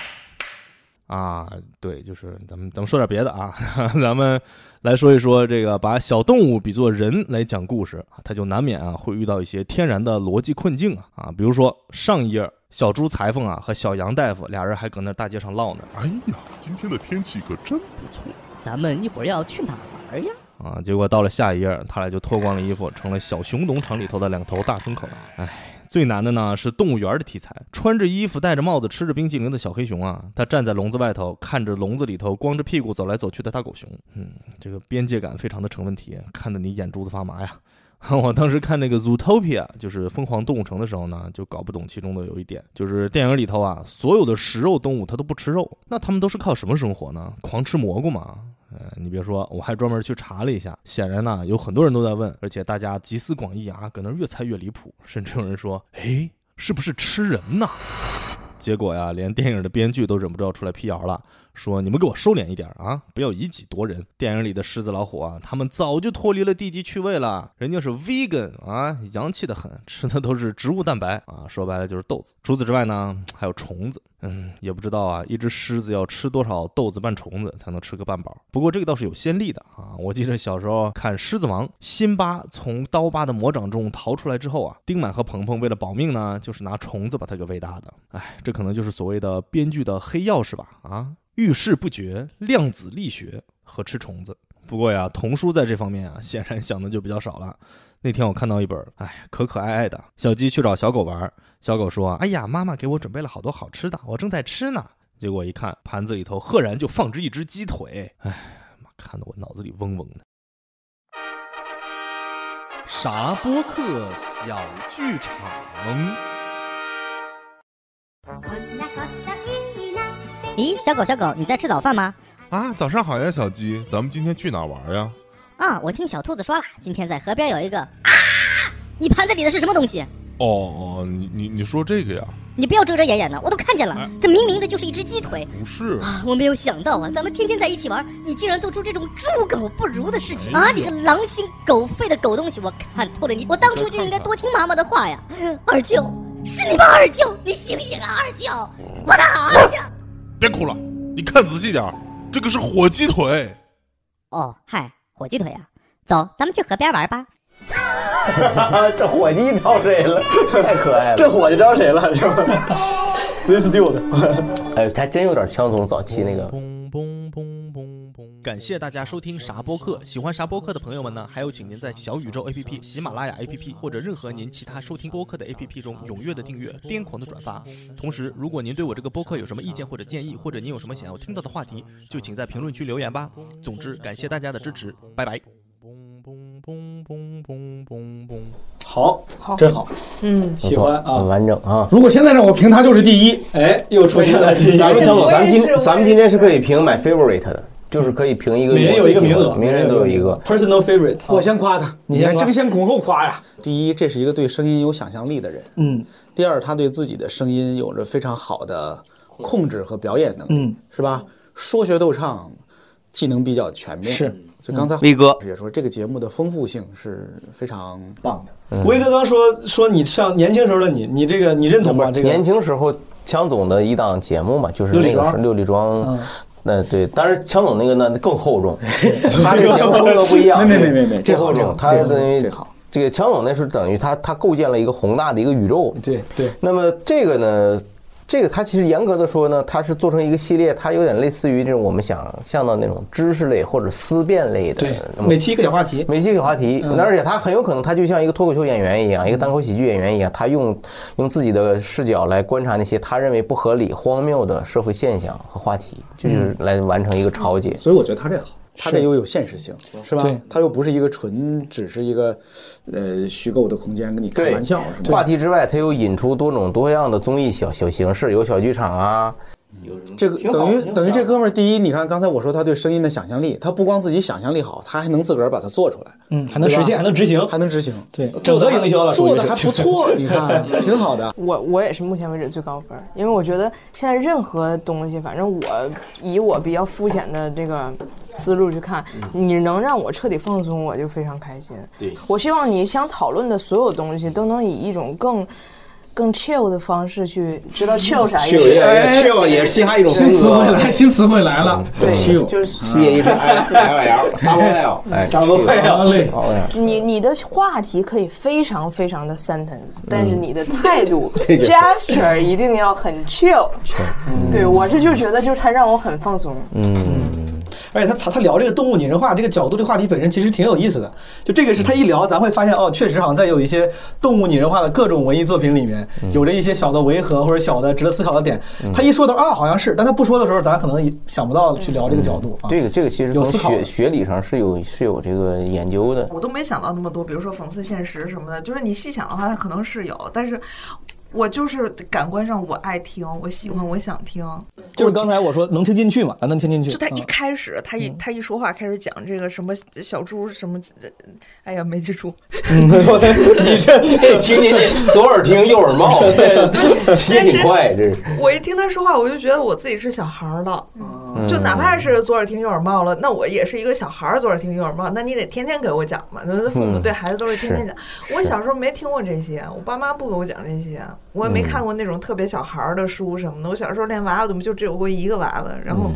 啊，对，就是咱们咱们说点别的啊，咱们来说一说这个把小动物比作人来讲故事啊，他就难免啊会遇到一些天然的逻辑困境啊啊，比如说上一页小猪裁缝啊和小杨大夫俩人还搁那大街上唠呢。哎呀，今天的天气可真不错。咱们一会儿要去哪玩呀？啊！结果到了下一页，他俩就脱光了衣服，成了小熊农场里头的两头大牲口。哎，最难的呢是动物园的题材，穿着衣服、戴着帽子、吃着冰激凌的小黑熊啊，他站在笼子外头，看着笼子里头光着屁股走来走去的大狗熊。嗯，这个边界感非常的成问题，看得你眼珠子发麻呀！我当时看那个 Zootopia，就是疯狂动物城的时候呢，就搞不懂其中的有一点，就是电影里头啊，所有的食肉动物它都不吃肉，那它们都是靠什么生活呢？狂吃蘑菇吗？呃，你别说，我还专门去查了一下，显然呢有很多人都在问，而且大家集思广益啊，搁那越猜越离谱，甚至有人说，哎，是不是吃人呢？结果呀，连电影的编剧都忍不住要出来辟谣了。说你们给我收敛一点啊，不要以己夺人。电影里的狮子老虎啊，他们早就脱离了地级趣味了，人家是 vegan 啊，洋气的很，吃的都是植物蛋白啊，说白了就是豆子。除此之外呢，还有虫子。嗯，也不知道啊，一只狮子要吃多少豆子拌虫子才能吃个半饱。不过这个倒是有先例的啊，我记得小时候看《狮子王》，辛巴从刀疤的魔掌中逃出来之后啊，丁满和鹏鹏为了保命呢，就是拿虫子把他给喂大的。哎，这可能就是所谓的编剧的黑钥匙吧？啊。遇事不决，量子力学和吃虫子。不过呀，童书在这方面啊，显然想的就比较少了。那天我看到一本，哎，可可爱爱的小鸡去找小狗玩，小狗说：“哎呀，妈妈给我准备了好多好吃的，我正在吃呢。”结果一看，盘子里头赫然就放着一只鸡腿。哎，妈，看得我脑子里嗡嗡的。啥播客小剧场？咦，小狗小狗，你在吃早饭吗？啊，早上好呀，小鸡，咱们今天去哪玩呀？啊，我听小兔子说了，今天在河边有一个啊，你盘子里的是什么东西？哦哦，你你你说这个呀？你不要遮遮掩掩的，我都看见了，这明明的就是一只鸡腿。不是啊，我没有想到啊，咱们天天在一起玩，你竟然做出这种猪狗不如的事情啊！你个狼心狗肺的狗东西，我看透了你，我当初就应该多听妈妈的话呀。二舅，是你吗？二舅，你醒醒啊！二舅，我的好二舅。别哭了，你看仔细点这个是火鸡腿。哦，嗨，火鸡腿啊！走，咱们去河边玩吧。这火鸡招谁了？太可爱了。这火鸡招谁了？就 This dude。哎，还真有点枪总早期那个。感谢大家收听啥播客，喜欢啥播客的朋友们呢？还有，请您在小宇宙 APP、喜马拉雅 APP 或者任何您其他收听播客的 APP 中踊跃的订阅、癫狂的转发。同时，如果您对我这个播客有什么意见或者建议，或者您有什么想要听到的话题，就请在评论区留言吧。总之，感谢大家的支持，拜拜。好，真好，嗯，喜欢啊，很完整啊。如果现在让我评，他就是第一。哎，又出现了新咱们张总，咱们今咱们今天是可以评 my favorite 的。就是可以评一个，每人有一个名额，每人都有一个 personal favorite。我先夸他，你先争先恐后夸呀。第一，这是一个对声音有想象力的人，嗯。第二，他对自己的声音有着非常好的控制和表演能力，嗯，是吧？说学逗唱，技能比较全面。是，就刚才威哥也说，这个节目的丰富性是非常棒的。威哥刚说说你像年轻时候的你，你这个你认同吗？这个年轻时候强总的一档节目嘛，就是那个是六里庄。那对，但是强总那个呢更厚重，他这个节目风格不一样。没没没没，这厚重，他等于这好。这个强总那是等于他他构建了一个宏大的一个宇宙。对对。那么这个呢？这个它其实严格的说呢，它是做成一个系列，它有点类似于这种我们想象的那种知识类或者思辨类的。对，每期一个小话题，每期一个话题。那而且它很有可能，它就像一个脱口秀演员一样，一个单口喜剧演员一样，他用用自己的视角来观察那些他认为不合理、荒谬的社会现象和话题，就是来完成一个超解。所以我觉得他这好。它这又有现实性，是吧？对，它又不是一个纯只是一个呃虚构的空间，跟你开玩笑。话题之外，它又引出多种多样的综艺小小形式，有小剧场啊。这个等于等于这哥们儿，第一，你看刚才我说他对声音的想象力，他不光自己想象力好，他还能自个儿把它做出来，嗯，还能实现，还能执行，还能执行，对，整合营销了，做的还不错，你看 挺好的。我我也是目前为止最高分，因为我觉得现在任何东西，反正我以我比较肤浅的这个思路去看，你能让我彻底放松，我就非常开心。对，我希望你想讨论的所有东西都能以一种更。更 chill 的方式去知道 chill 啥意思？chill 也是嘻哈一种新词汇来，新词汇来了。对，chill 就是 C A L L，张文耀，哎，张文耀，你你的话题可以非常非常的 sentence，但是你的态度 gesture 一定要很 chill。对我是就觉得就是他让我很放松。嗯。而且他他他聊这个动物拟人化这个角度，这话题本身其实挺有意思的。就这个是他一聊，咱会发现哦，确实好像在有一些动物拟人化的各种文艺作品里面，有着一些小的违和或者小的值得思考的点。他一说的啊，好像是，但他不说的时候，咱可能想不到去聊这个角度啊。这个这个其实从学学理上是有是有这个研究的。我都没想到那么多，比如说讽刺现实什么的，就是你细想的话，它可能是有，但是。我就是感官上我爱听，我喜欢，我想听。就是刚才我说能听进去嘛，咱能听进去。就他一嗯开始，他一他一说话开始讲这个什么小猪什么，哎呀没记住。你这这听你 左耳听右耳冒，也挺快，这是。我一听他说话，我就觉得我自己是小孩儿了，嗯就哪怕是左耳听右耳冒了，那我也是一个小孩儿，左耳听右耳冒，那你得天天给我讲嘛。那父母对孩子都是天天讲。我小时候没听过这些，我爸妈不给我讲这些，我也没看过那种特别小孩儿的书什么的。我小时候连娃娃都没就只有过一个娃娃，然后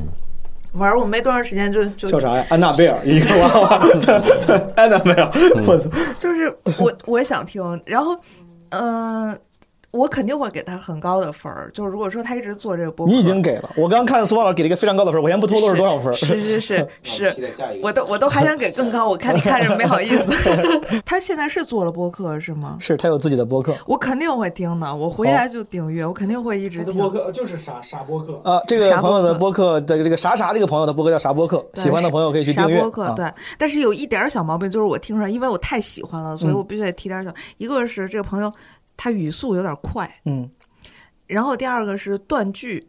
玩我没多长时间就就叫啥呀？安娜贝尔一个娃娃，安娜贝尔，我操！就是我我也想听，然后嗯、我肯定会给他很高的分儿。就是如果说他一直做这个播客，你已经给了，我刚看苏老师给了一个非常高的分儿，我先不透露是多少分。是是是 是，我都我都还想给更高，我看你 看着没好意思。他现在是做了播客是吗？是他有自己的播客我肯定会听的，我回来就订阅，我肯定会一直听。播客就是傻傻播客啊，这个朋友的播客的这个啥啥这个朋友的播客叫啥播客，喜欢的朋友可以去订阅。啥播客、啊对，但是有一点儿小毛病，就是我听出来，因为我太喜欢了，所以嗯我必须得提点儿小。一个是这个朋友他语速有点快，嗯，然后第二个是断句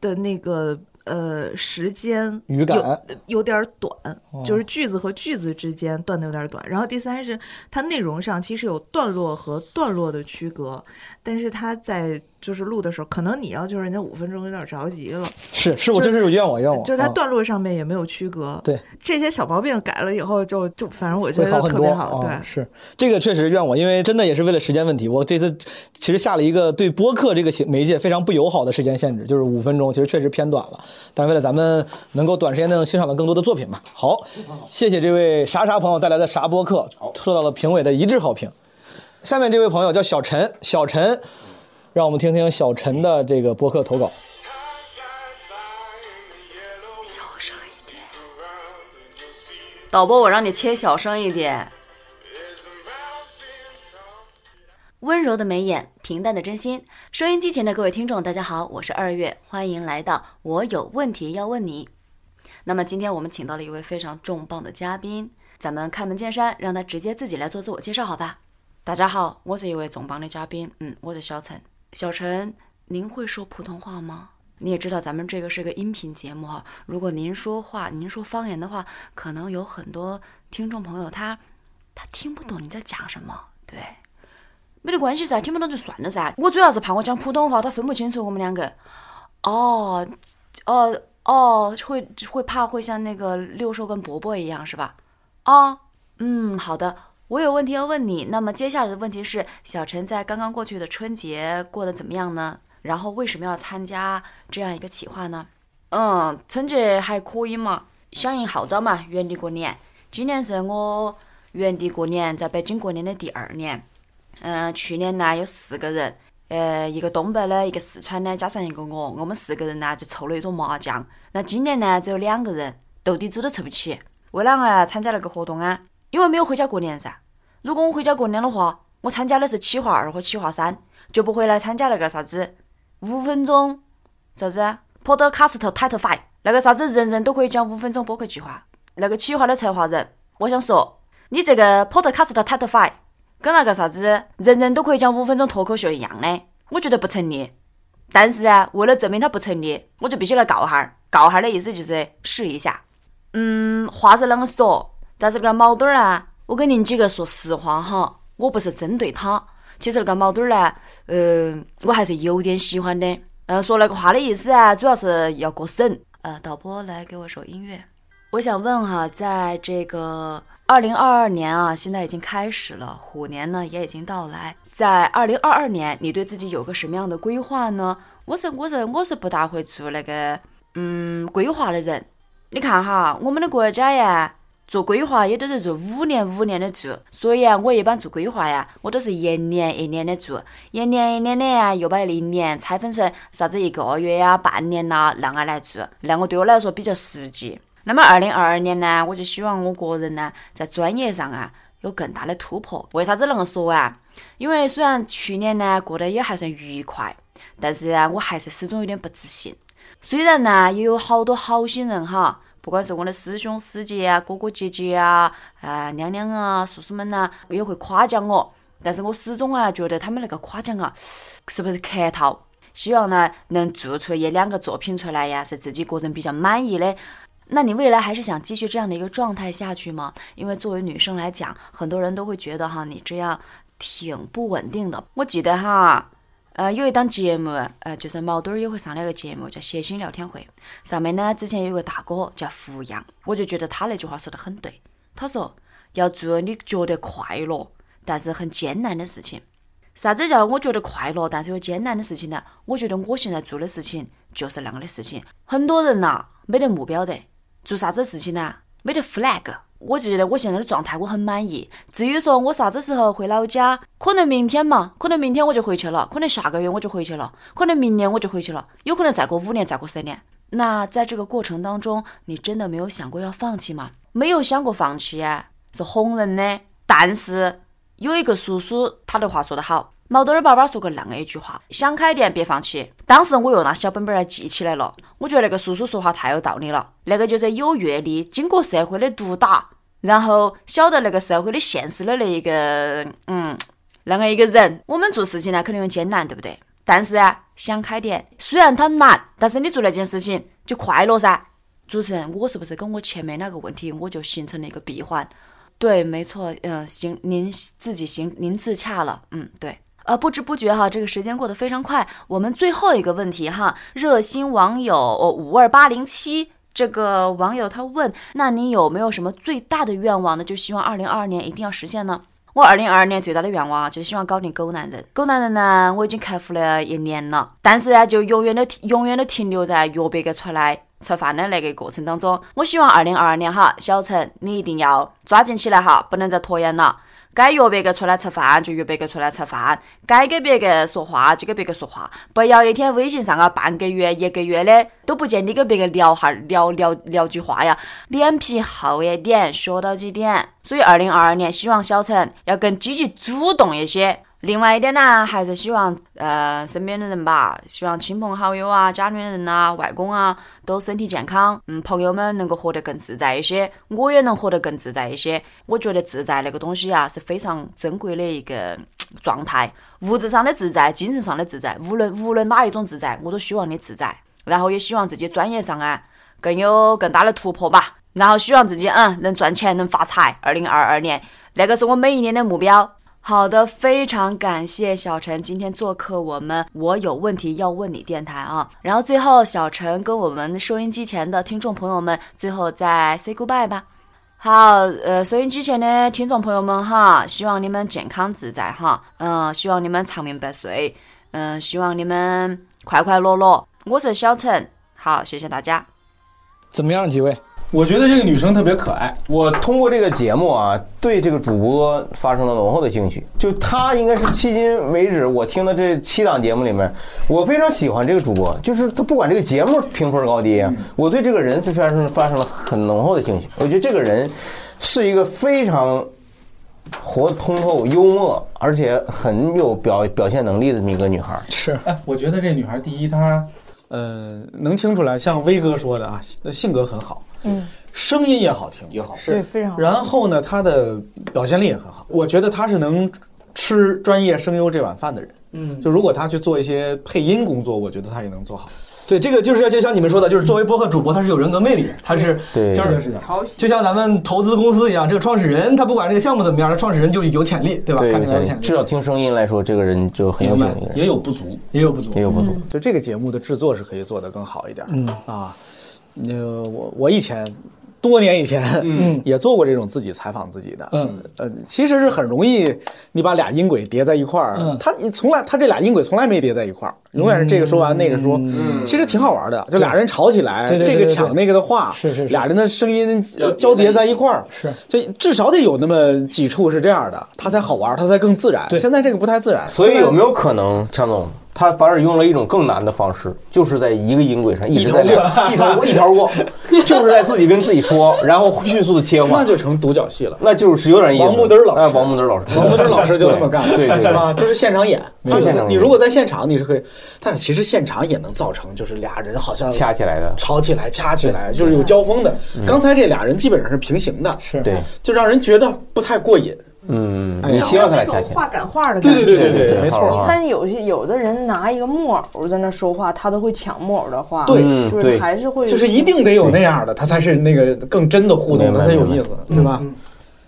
的那个呃时间语感有有点儿短，哦就是句子和句子之间断的有点儿短。然后第三是它内容上其实有段落和段落的区隔，但是它在就是录的时候，可能你要就是人家五分钟有点着急了。是是，我真是有怨我怨我。就它啊段落上面也没有区隔，对这些小毛病改了以后就，就反正我觉得好很多特别好，啊对，是这个确实怨我，因为真的也是为了时间问题，我这次其实下了一个对播客这个媒介非常不友好的时间限制，就是五分钟，其实确实偏短了。但是为了咱们能够短时间内欣赏到更多的作品嘛，好，谢谢这位啥啥朋友带来的啥播客，受到了评委的一致好评。下面这位朋友叫小陈，小陈，让我们听听小陈的这个播客投稿。小声一点，导播，我让你切小声一点。温柔的眉眼，平淡的真心。收音机前的各位听众，大家好，我是二月，欢迎来到我有问题要问你。那么今天我们请到了一位非常重磅的嘉宾，咱们开门见山，让他直接自己来做自我介绍，好吧？大家好，我是一位重磅的嘉宾，嗯，我是小陈。小陈，您会说普通话吗？你也知道咱们这个是个音频节目哈，如果您说话，您说方言的话，可能有很多听众朋友他他听不懂你在讲什么，对。没得关系噻，听不懂就算了噻。我主要是怕我讲普通话，他分不清楚我们两个。哦，哦哦，会会怕会像那个六兽跟伯伯一样是吧？哦，嗯，好的。我有问题要问你。那么接下来的问题是，小陈在刚刚过去的春节过得怎么样呢？然后为什么要参加这样一个企划呢？嗯，春节还可以嘛，响应号召嘛，原地过年。今年是我原地过年，在北京过年的第二年。嗯，去年呢有四个人，呃，一个东北的，一个四川的，加上一个我，我们四个人呢就凑了一桌麻将。那今年呢只有两个人，斗地主都凑不起。为啷个参加那个活动啊？因为没有回家过年噻。如果我回家过年的话，我参加的是企划二和企划三，就不会来参加那个啥子五分钟啥子 Podcast Title Five 那个啥子人人都可以讲五分钟播客计划。那个企划的策划人，我想说，你这个 Podcast Title Five 跟那个啥子人人都可以讲五分钟脱口秀一样的，我觉得不成立。但是啊，为了证明它不成立，我就必须来告哈儿。告哈儿的意思就是试一下。嗯，话是啷个说，但是那个毛墩儿呢，我跟您几个说实话哈，我不是针对他。其实那个毛墩儿呢，呃，我还是有点喜欢的。呃，说那个话的意思啊，主要是要过审。呃，导播来给我首音乐。我想问哈，在这个二零二二年啊，现在已经开始了，虎年呢也已经到来。在二零二二年，你对自己有个什么样的规划呢？我是我是我是不大会做那个嗯规划的人。你看哈，我们的国家呀，做规划也都是做五年五年的做，所以啊，我一般做规划呀，我都是一年一年的做，一年一年的呀，又把一年拆分成啥子一个月呀、半年呐、那样来做，那个对我来说比较实际。那么二零二二年呢，我就希望我个人呢，在专业上啊有更大的突破。为啥子恁个说啊？因为虽然去年呢过得也还算愉快，但是啊，我还是始终有点不自信。虽然呢也有好多好心人哈，不管是我的师兄师姐啊、哥哥姐姐啊、啊娘娘啊、叔叔们呐、也会夸奖我，但是我始终啊觉得他们那个夸奖啊，是不是客套？希望呢能做出一两个作品出来呀，是自己个人比较满意的。那你未来还是想继续这样的一个状态下去吗？因为作为女生来讲，很多人都会觉得哈，你这样挺不稳定的。我记得哈，呃，有一档节目，呃，就是毛墩儿也会上那个节目，叫《谐星聊天会》。上面呢，之前有个大哥叫胡杨，我就觉得他那句话说的很对。他说要做你觉得快乐但是很艰难的事情。啥子叫我觉得快乐但是又艰难的事情呢？我觉得我现在做的事情就是那样的事情。很多人呐，没得目标的。做啥子事情呢？没得 flag。我觉得我现在的状态我很满意。至于说我啥子时候回老家，可能明天嘛，可能明天我就回去了，可能下个月我就回去了，可能明年我就回去了，有可能再过五年，再过十年。那在这个过程当中，你真的没有想过要放弃吗？没有想过放弃啊，是哄人的。但是有一个叔叔，他的话说得好。毛豆儿爸爸说过那样一句话：“想开点，别放弃。”当时我又拿小本本儿记起来了。我觉得那个叔叔说话太有道理了。那个就是有阅历、经过社会的毒打，然后晓得那个社会的现实的那一个，嗯，那个一个人。我们做事情呢，肯定有艰难，对不对？但是啊，想开点，虽然它难，但是你做那件事情就快乐噻。主持人，我是不是跟我前面那个问题，我就形成了一个闭环？对，没错，嗯，行，您自己行，您自洽了，嗯，对。呃，不知不觉哈，这个时间过得非常快。我们最后一个问题哈，热心网友五二八零七这个网友他问：那你有没有什么最大的愿望呢？就希望二零二二年一定要实现呢？我二零二二年最大的愿望就希望搞定狗男人。狗男人呢，我已经克服了一年了，但是呢，就永远的永远的停留在约别个出来吃饭的那个过程当中。我希望二零二二年哈，小陈你一定要抓紧起来哈，不能再拖延了。该约别个出来吃饭就约别个出来吃饭，该给别个说话就给别个说话，不要一天微信上啊半个月一个月的都不见你跟别个聊哈聊聊聊句话呀，脸皮厚一点，学到几点。所以二零二二年希望小陈要更积极主动一些。另外一点呢，还是希望呃身边的人吧，希望亲朋好友啊、家里的人呐、外公啊都身体健康，嗯，朋友们能够活得更自在一些，我也能活得更自在一些。我觉得自在那个东西啊是非常珍贵的一个状态，物质上的自在，精神上的自在，无论无论哪一种自在，我都希望你自在。然后也希望自己专业上啊更有更大的突破吧。然后希望自己嗯能赚钱能发财。二零二二年那个是我每一年的目标。好的，非常感谢小陈今天做客我们。我有问题要问你电台啊。然后最后，小陈跟我们收音机前的听众朋友们，最后再 say goodbye 吧。好，呃，收音机前的听众朋友们哈，希望你们健康自在哈，嗯，希望你们长命百岁，嗯，希望你们快快乐乐。我是小陈，好，谢谢大家。怎么样，几位？我觉得这个女生特别可爱。我通过这个节目啊，对这个主播发生了浓厚的兴趣。就她应该是迄今为止我听的这七档节目里面，我非常喜欢这个主播。就是她不管这个节目评分高低，我对这个人发生发生了很浓厚的兴趣。我觉得这个人是一个非常活通透、幽默，而且很有表表现能力的这么一个女孩。是，哎，我觉得这女孩第一，她呃能听出来，像威哥说的啊，性格很好。嗯，声音也好听，也好，对，非常好。然后呢，他的表现力也很好。我觉得他是能吃专业声优这碗饭的人。嗯，就如果他去做一些配音工作，我觉得他也能做好。对，这个就是要就像你们说的，就是作为播客主播，他是有人格魅力，他是对，就是就像咱们投资公司一样，这个创始人他不管这个项目怎么样，他创始人就是有潜力，对吧？看起来有潜力。至少听声音来说，这个人就很有潜力。也有不足，也有不足，也有不足。就这个节目的制作是可以做得更好一点。嗯啊。呃，我我以前多年以前，嗯，也做过这种自己采访自己的，嗯。呃，其实是很容易，你把俩音轨叠在一块儿，嗯，他你从来他这俩音轨从来没叠在一块儿，永远是这个说完那个说，嗯，其实挺好玩的，就俩人吵起来，这个抢那个的话，是是，俩人的声音交叠在一块儿，是，就至少得有那么几处是这样的，他才好玩，他才更自然。对，现在这个不太自然，所以有没有可能，强总？他反而用了一种更难的方式，就是在一个音轨上一直在一条过一条过，就是在自己跟自己说，然后迅速的切换，那就成独角戏了，那就是有点意思。王木墩老师，王木墩老师，王木墩老师就这么干，对对，是吧？就是现场演，现场。你如果在现场，你是可以，但是其实现场也能造成，就是俩人好像掐起来的，吵起来，掐起来，就是有交锋的。刚才这俩人基本上是平行的，是对，就让人觉得不太过瘾。嗯，哎你希望他俩那掐钱？种画感画的对感觉。对对对对，没错。你看有些有的人拿一个木偶在那说话，他都会抢木偶的话，对就是还是会，就是一定得有那样的，他才是那个更真的互动，他才有意思，对吧？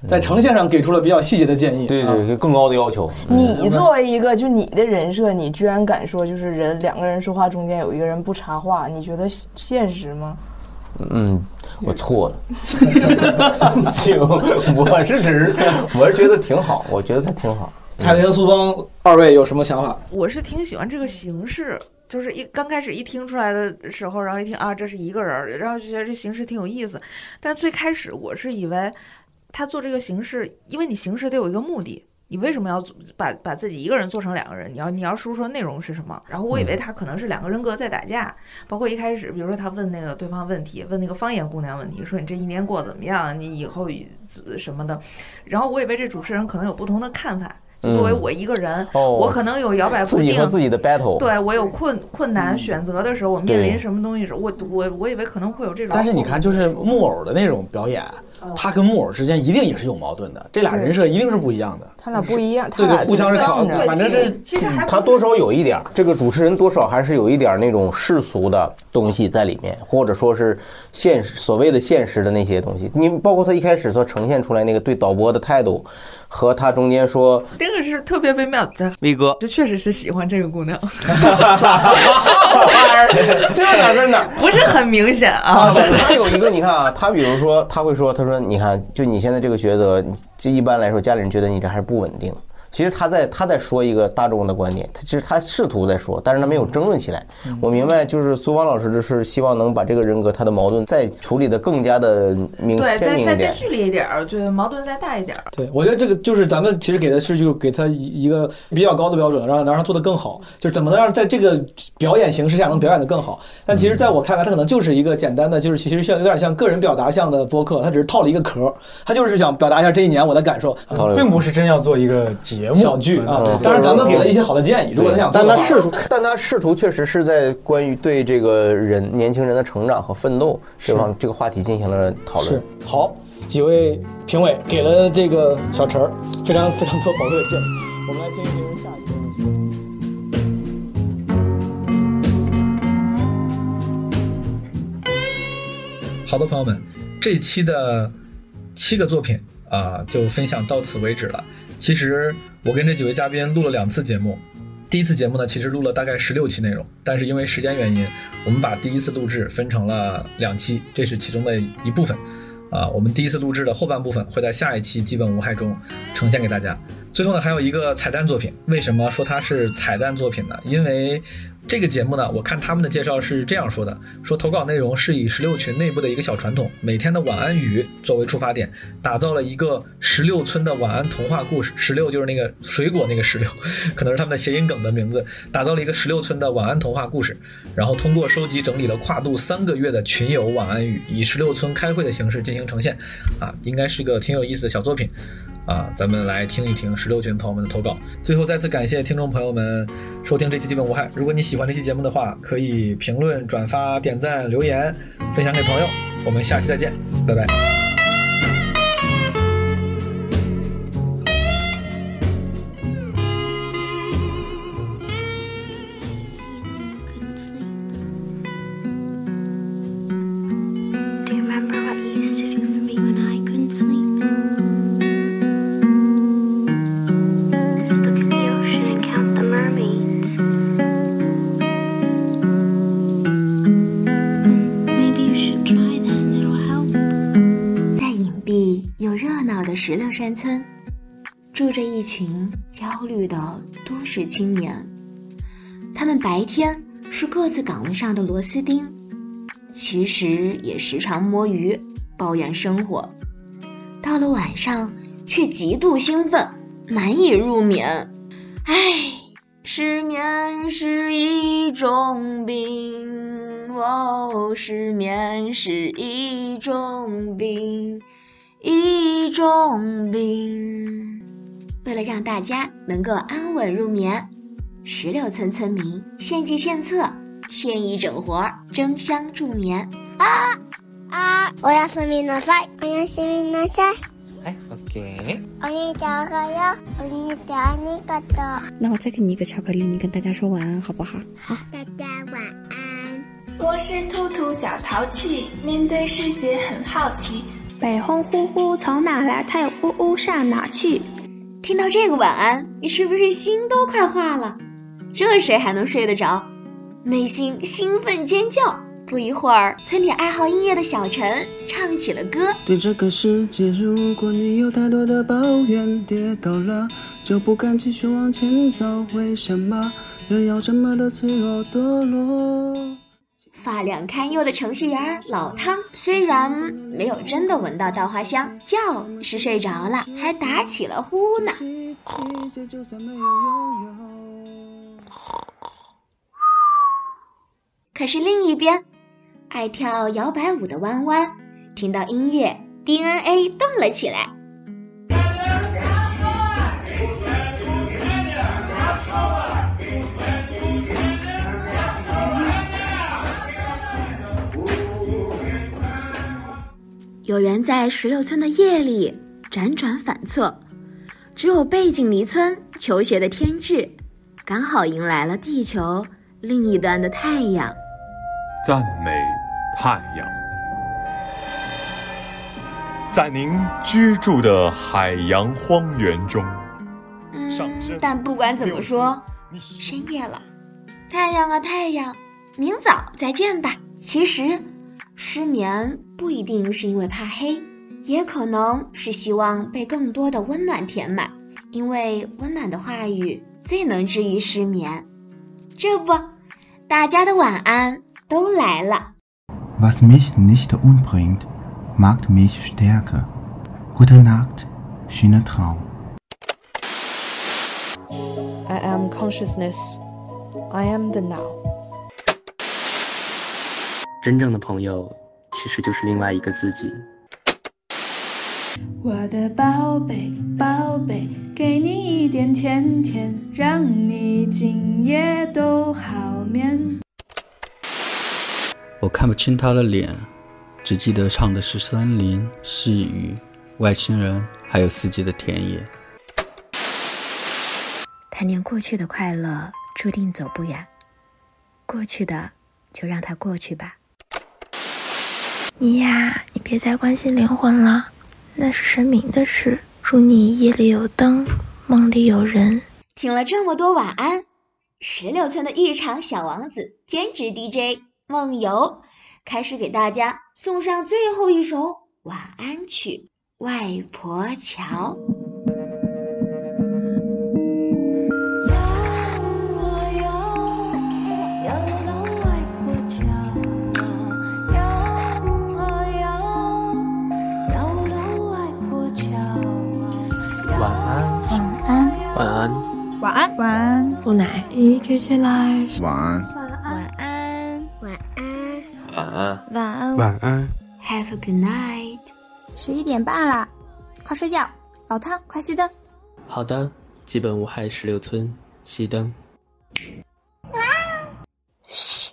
在呈现上给出了比较细节的建议，对对，更高的要求。你作为一个就你的人设，你居然敢说就是人两个人说话中间有一个人不插话，你觉得现实吗？嗯，我错了。行，我是指，我是觉得挺好，我觉得他挺好。彩铃、苏芳二位有什么想法？我是挺喜欢这个形式，就是一刚开始一听出来的时候，然后一听啊，这是一个人儿，然后就觉得这形式挺有意思。但是最开始我是以为他做这个形式，因为你形式得有一个目的。你为什么要把把自己一个人做成两个人？你要你要输出的内容是什么？然后我以为他可能是两个人格在打架，包括一开始，比如说他问那个对方问题，问那个方言姑娘问题，说你这一年过得怎么样？你以后什么的？然后我以为这主持人可能有不同的看法。就作为我一个人，哦我可能有摇摆不自己定，和自己的 battle。对我有困困难选择的时候，我面临什么东西时候，我我我以为可能会有这种。但是你看，就是木偶的那种表演，他跟木偶之间一定也是有矛盾的，这俩人设一定是不一样的。他俩不一样，对对，互相是抢，反正是其实还他多少有一点儿，这个主持人多少还是有一点儿那种世俗的东西在里面，或者说是现实所谓的现实的那些东西。你包括他一开始所呈现出来那个对导播的态度，和他中间说这个是特别微妙的。威哥，这确实是喜欢这个姑娘，这哪是哪？不是很明显啊。啊，他有一个，你看啊，他比如说，他会说，他说，你看，就你现在这个抉择，就一般来说，家里人觉得你这还是不稳定。其实他在他在说一个大众的观点，他其实他试图在说，但是他没有争论起来。我明白，就是苏芳老师就是希望能把这个人格他的矛盾再处理的更加的明对。再再再剧烈一点儿，就矛盾再大一点儿。对，我觉得这个就是咱们其实给的是就给他一一个比较高的标准，让能让他做的更好，就是怎么能让在这个表演形式下能表演的更好。但其实在我看来，他可能就是一个简单的，就是其实像有点像个人表达向的播客，他只是套了一个壳，他就是想表达一下这一年我的感受，并不是真要做一个节目小剧啊。当然，咱们给了一些好的建议，如果他想做，但他试图，但他试图确实是在关于对这个人年轻人的成长和奋斗这方这个话题进行了讨论是。好，几位评委给了这个小陈儿非常非常多宝贵的建议，我们来听一听下一个问题。好的，朋友们，这一期的七个作品啊、就分享到此为止了。其实我跟这几位嘉宾录了两次节目，第一次节目呢，其实录了大概十六期内容，但是因为时间原因，我们把第一次录制分成了两期，这是其中的一部分。啊，我们第一次录制的后半部分会在下一期基本无害中呈现给大家。最后呢，还有一个彩蛋作品。为什么说它是彩蛋作品呢？因为这个节目呢，我看他们的介绍是这样说的：说投稿内容是以十六群内部的一个小传统，每天的晚安语作为出发点，打造了一个十六村的晚安童话故事。十六就是那个水果那个石榴，可能是他们的谐音梗的名字，打造了一个十六村的晚安童话故事。然后通过收集整理了跨度三个月的群友晚安语，以十六村开会的形式进行呈现，啊，应该是个挺有意思的小作品。啊，咱们来听一听十六群朋友们的投稿。最后再次感谢听众朋友们收听这期基本无害。如果你喜欢这期节目的话，可以评论、转发、点赞、留言，分享给朋友。我们下期再见，拜拜。石榴山村，住着一群焦虑的都市青年。他们白天是各自岗位上的螺丝钉，其实也时常摸鱼，抱怨生活。到了晚上，却极度兴奋，难以入眠。唉，失眠是一种病，哦，失眠是一种病，一种病。为了让大家能够安稳入眠，石榴村村民献计献策，献艺整活儿，争相助眠。啊！おやすみなさい。おやすみなさい。哎， 给。お兄ちゃんおはよう。お兄ちゃんありがとう。那我再给你一个巧克力，你跟大家说晚安好不好？好，大家晚安。我是兔兔小淘气，面对世界很好奇。 北风呼呼从哪来？它又呜呜上哪去？听到这个晚安，你是不是心都快化了？这谁还能睡得着？内心兴奋尖叫。不一会儿，村里爱好音乐的小陈唱起了歌。对这个世界，如果你有太多的抱怨，跌倒了就不敢继续往前走。为什么人要这么的脆弱堕落？发量堪忧的程序员老汤，虽然没有真的闻到稻花香，觉是睡着了，还打起了呼呢。可是另一边。爱跳摇摆舞的弯弯，听到音乐，DNA 动了起来。有人在石榴村的夜里辗转反侧，只有背井离村求学的天智，刚好迎来了地球另一端的太阳。赞美太阳，在您居住的海洋荒原中。嗯，但不管怎么说，深夜了，太阳啊太阳，明早再见吧。其实，失眠不一定是因为怕黑，也可能是希望被更多的温暖填满，因为温暖的话语最能治愈失眠。这不，大家的晚安。都来了。Was mich nicht umbringt, macht mich stärker. Gute Nacht, schöner Traum. I am consciousness. I am the now. 真正的朋友，其实就是另外一个自己。我的宝贝，宝贝，给你一点甜甜，让你今夜都好眠。我看不清他的脸，只记得唱的是森林、细雨、外星人，还有四季的田野。贪恋过去的快乐注定走不远，过去的就让它过去吧。你呀，你别再关心灵魂了，那是神明的事。祝你夜里有灯，梦里有人。听了这么多晚安，石榴村的浴场小王子兼职 DJ。梦游开始给大家送上最后一首晚安曲《外婆桥》。晚安，晚安，露奶，一起起来，晚安，晚安，晚安，晚安，晚安，晚安，Have a good night。十一点半了，快睡觉，老汤，快熄灯。好的，基本无害石榴村，熄灯。嘘、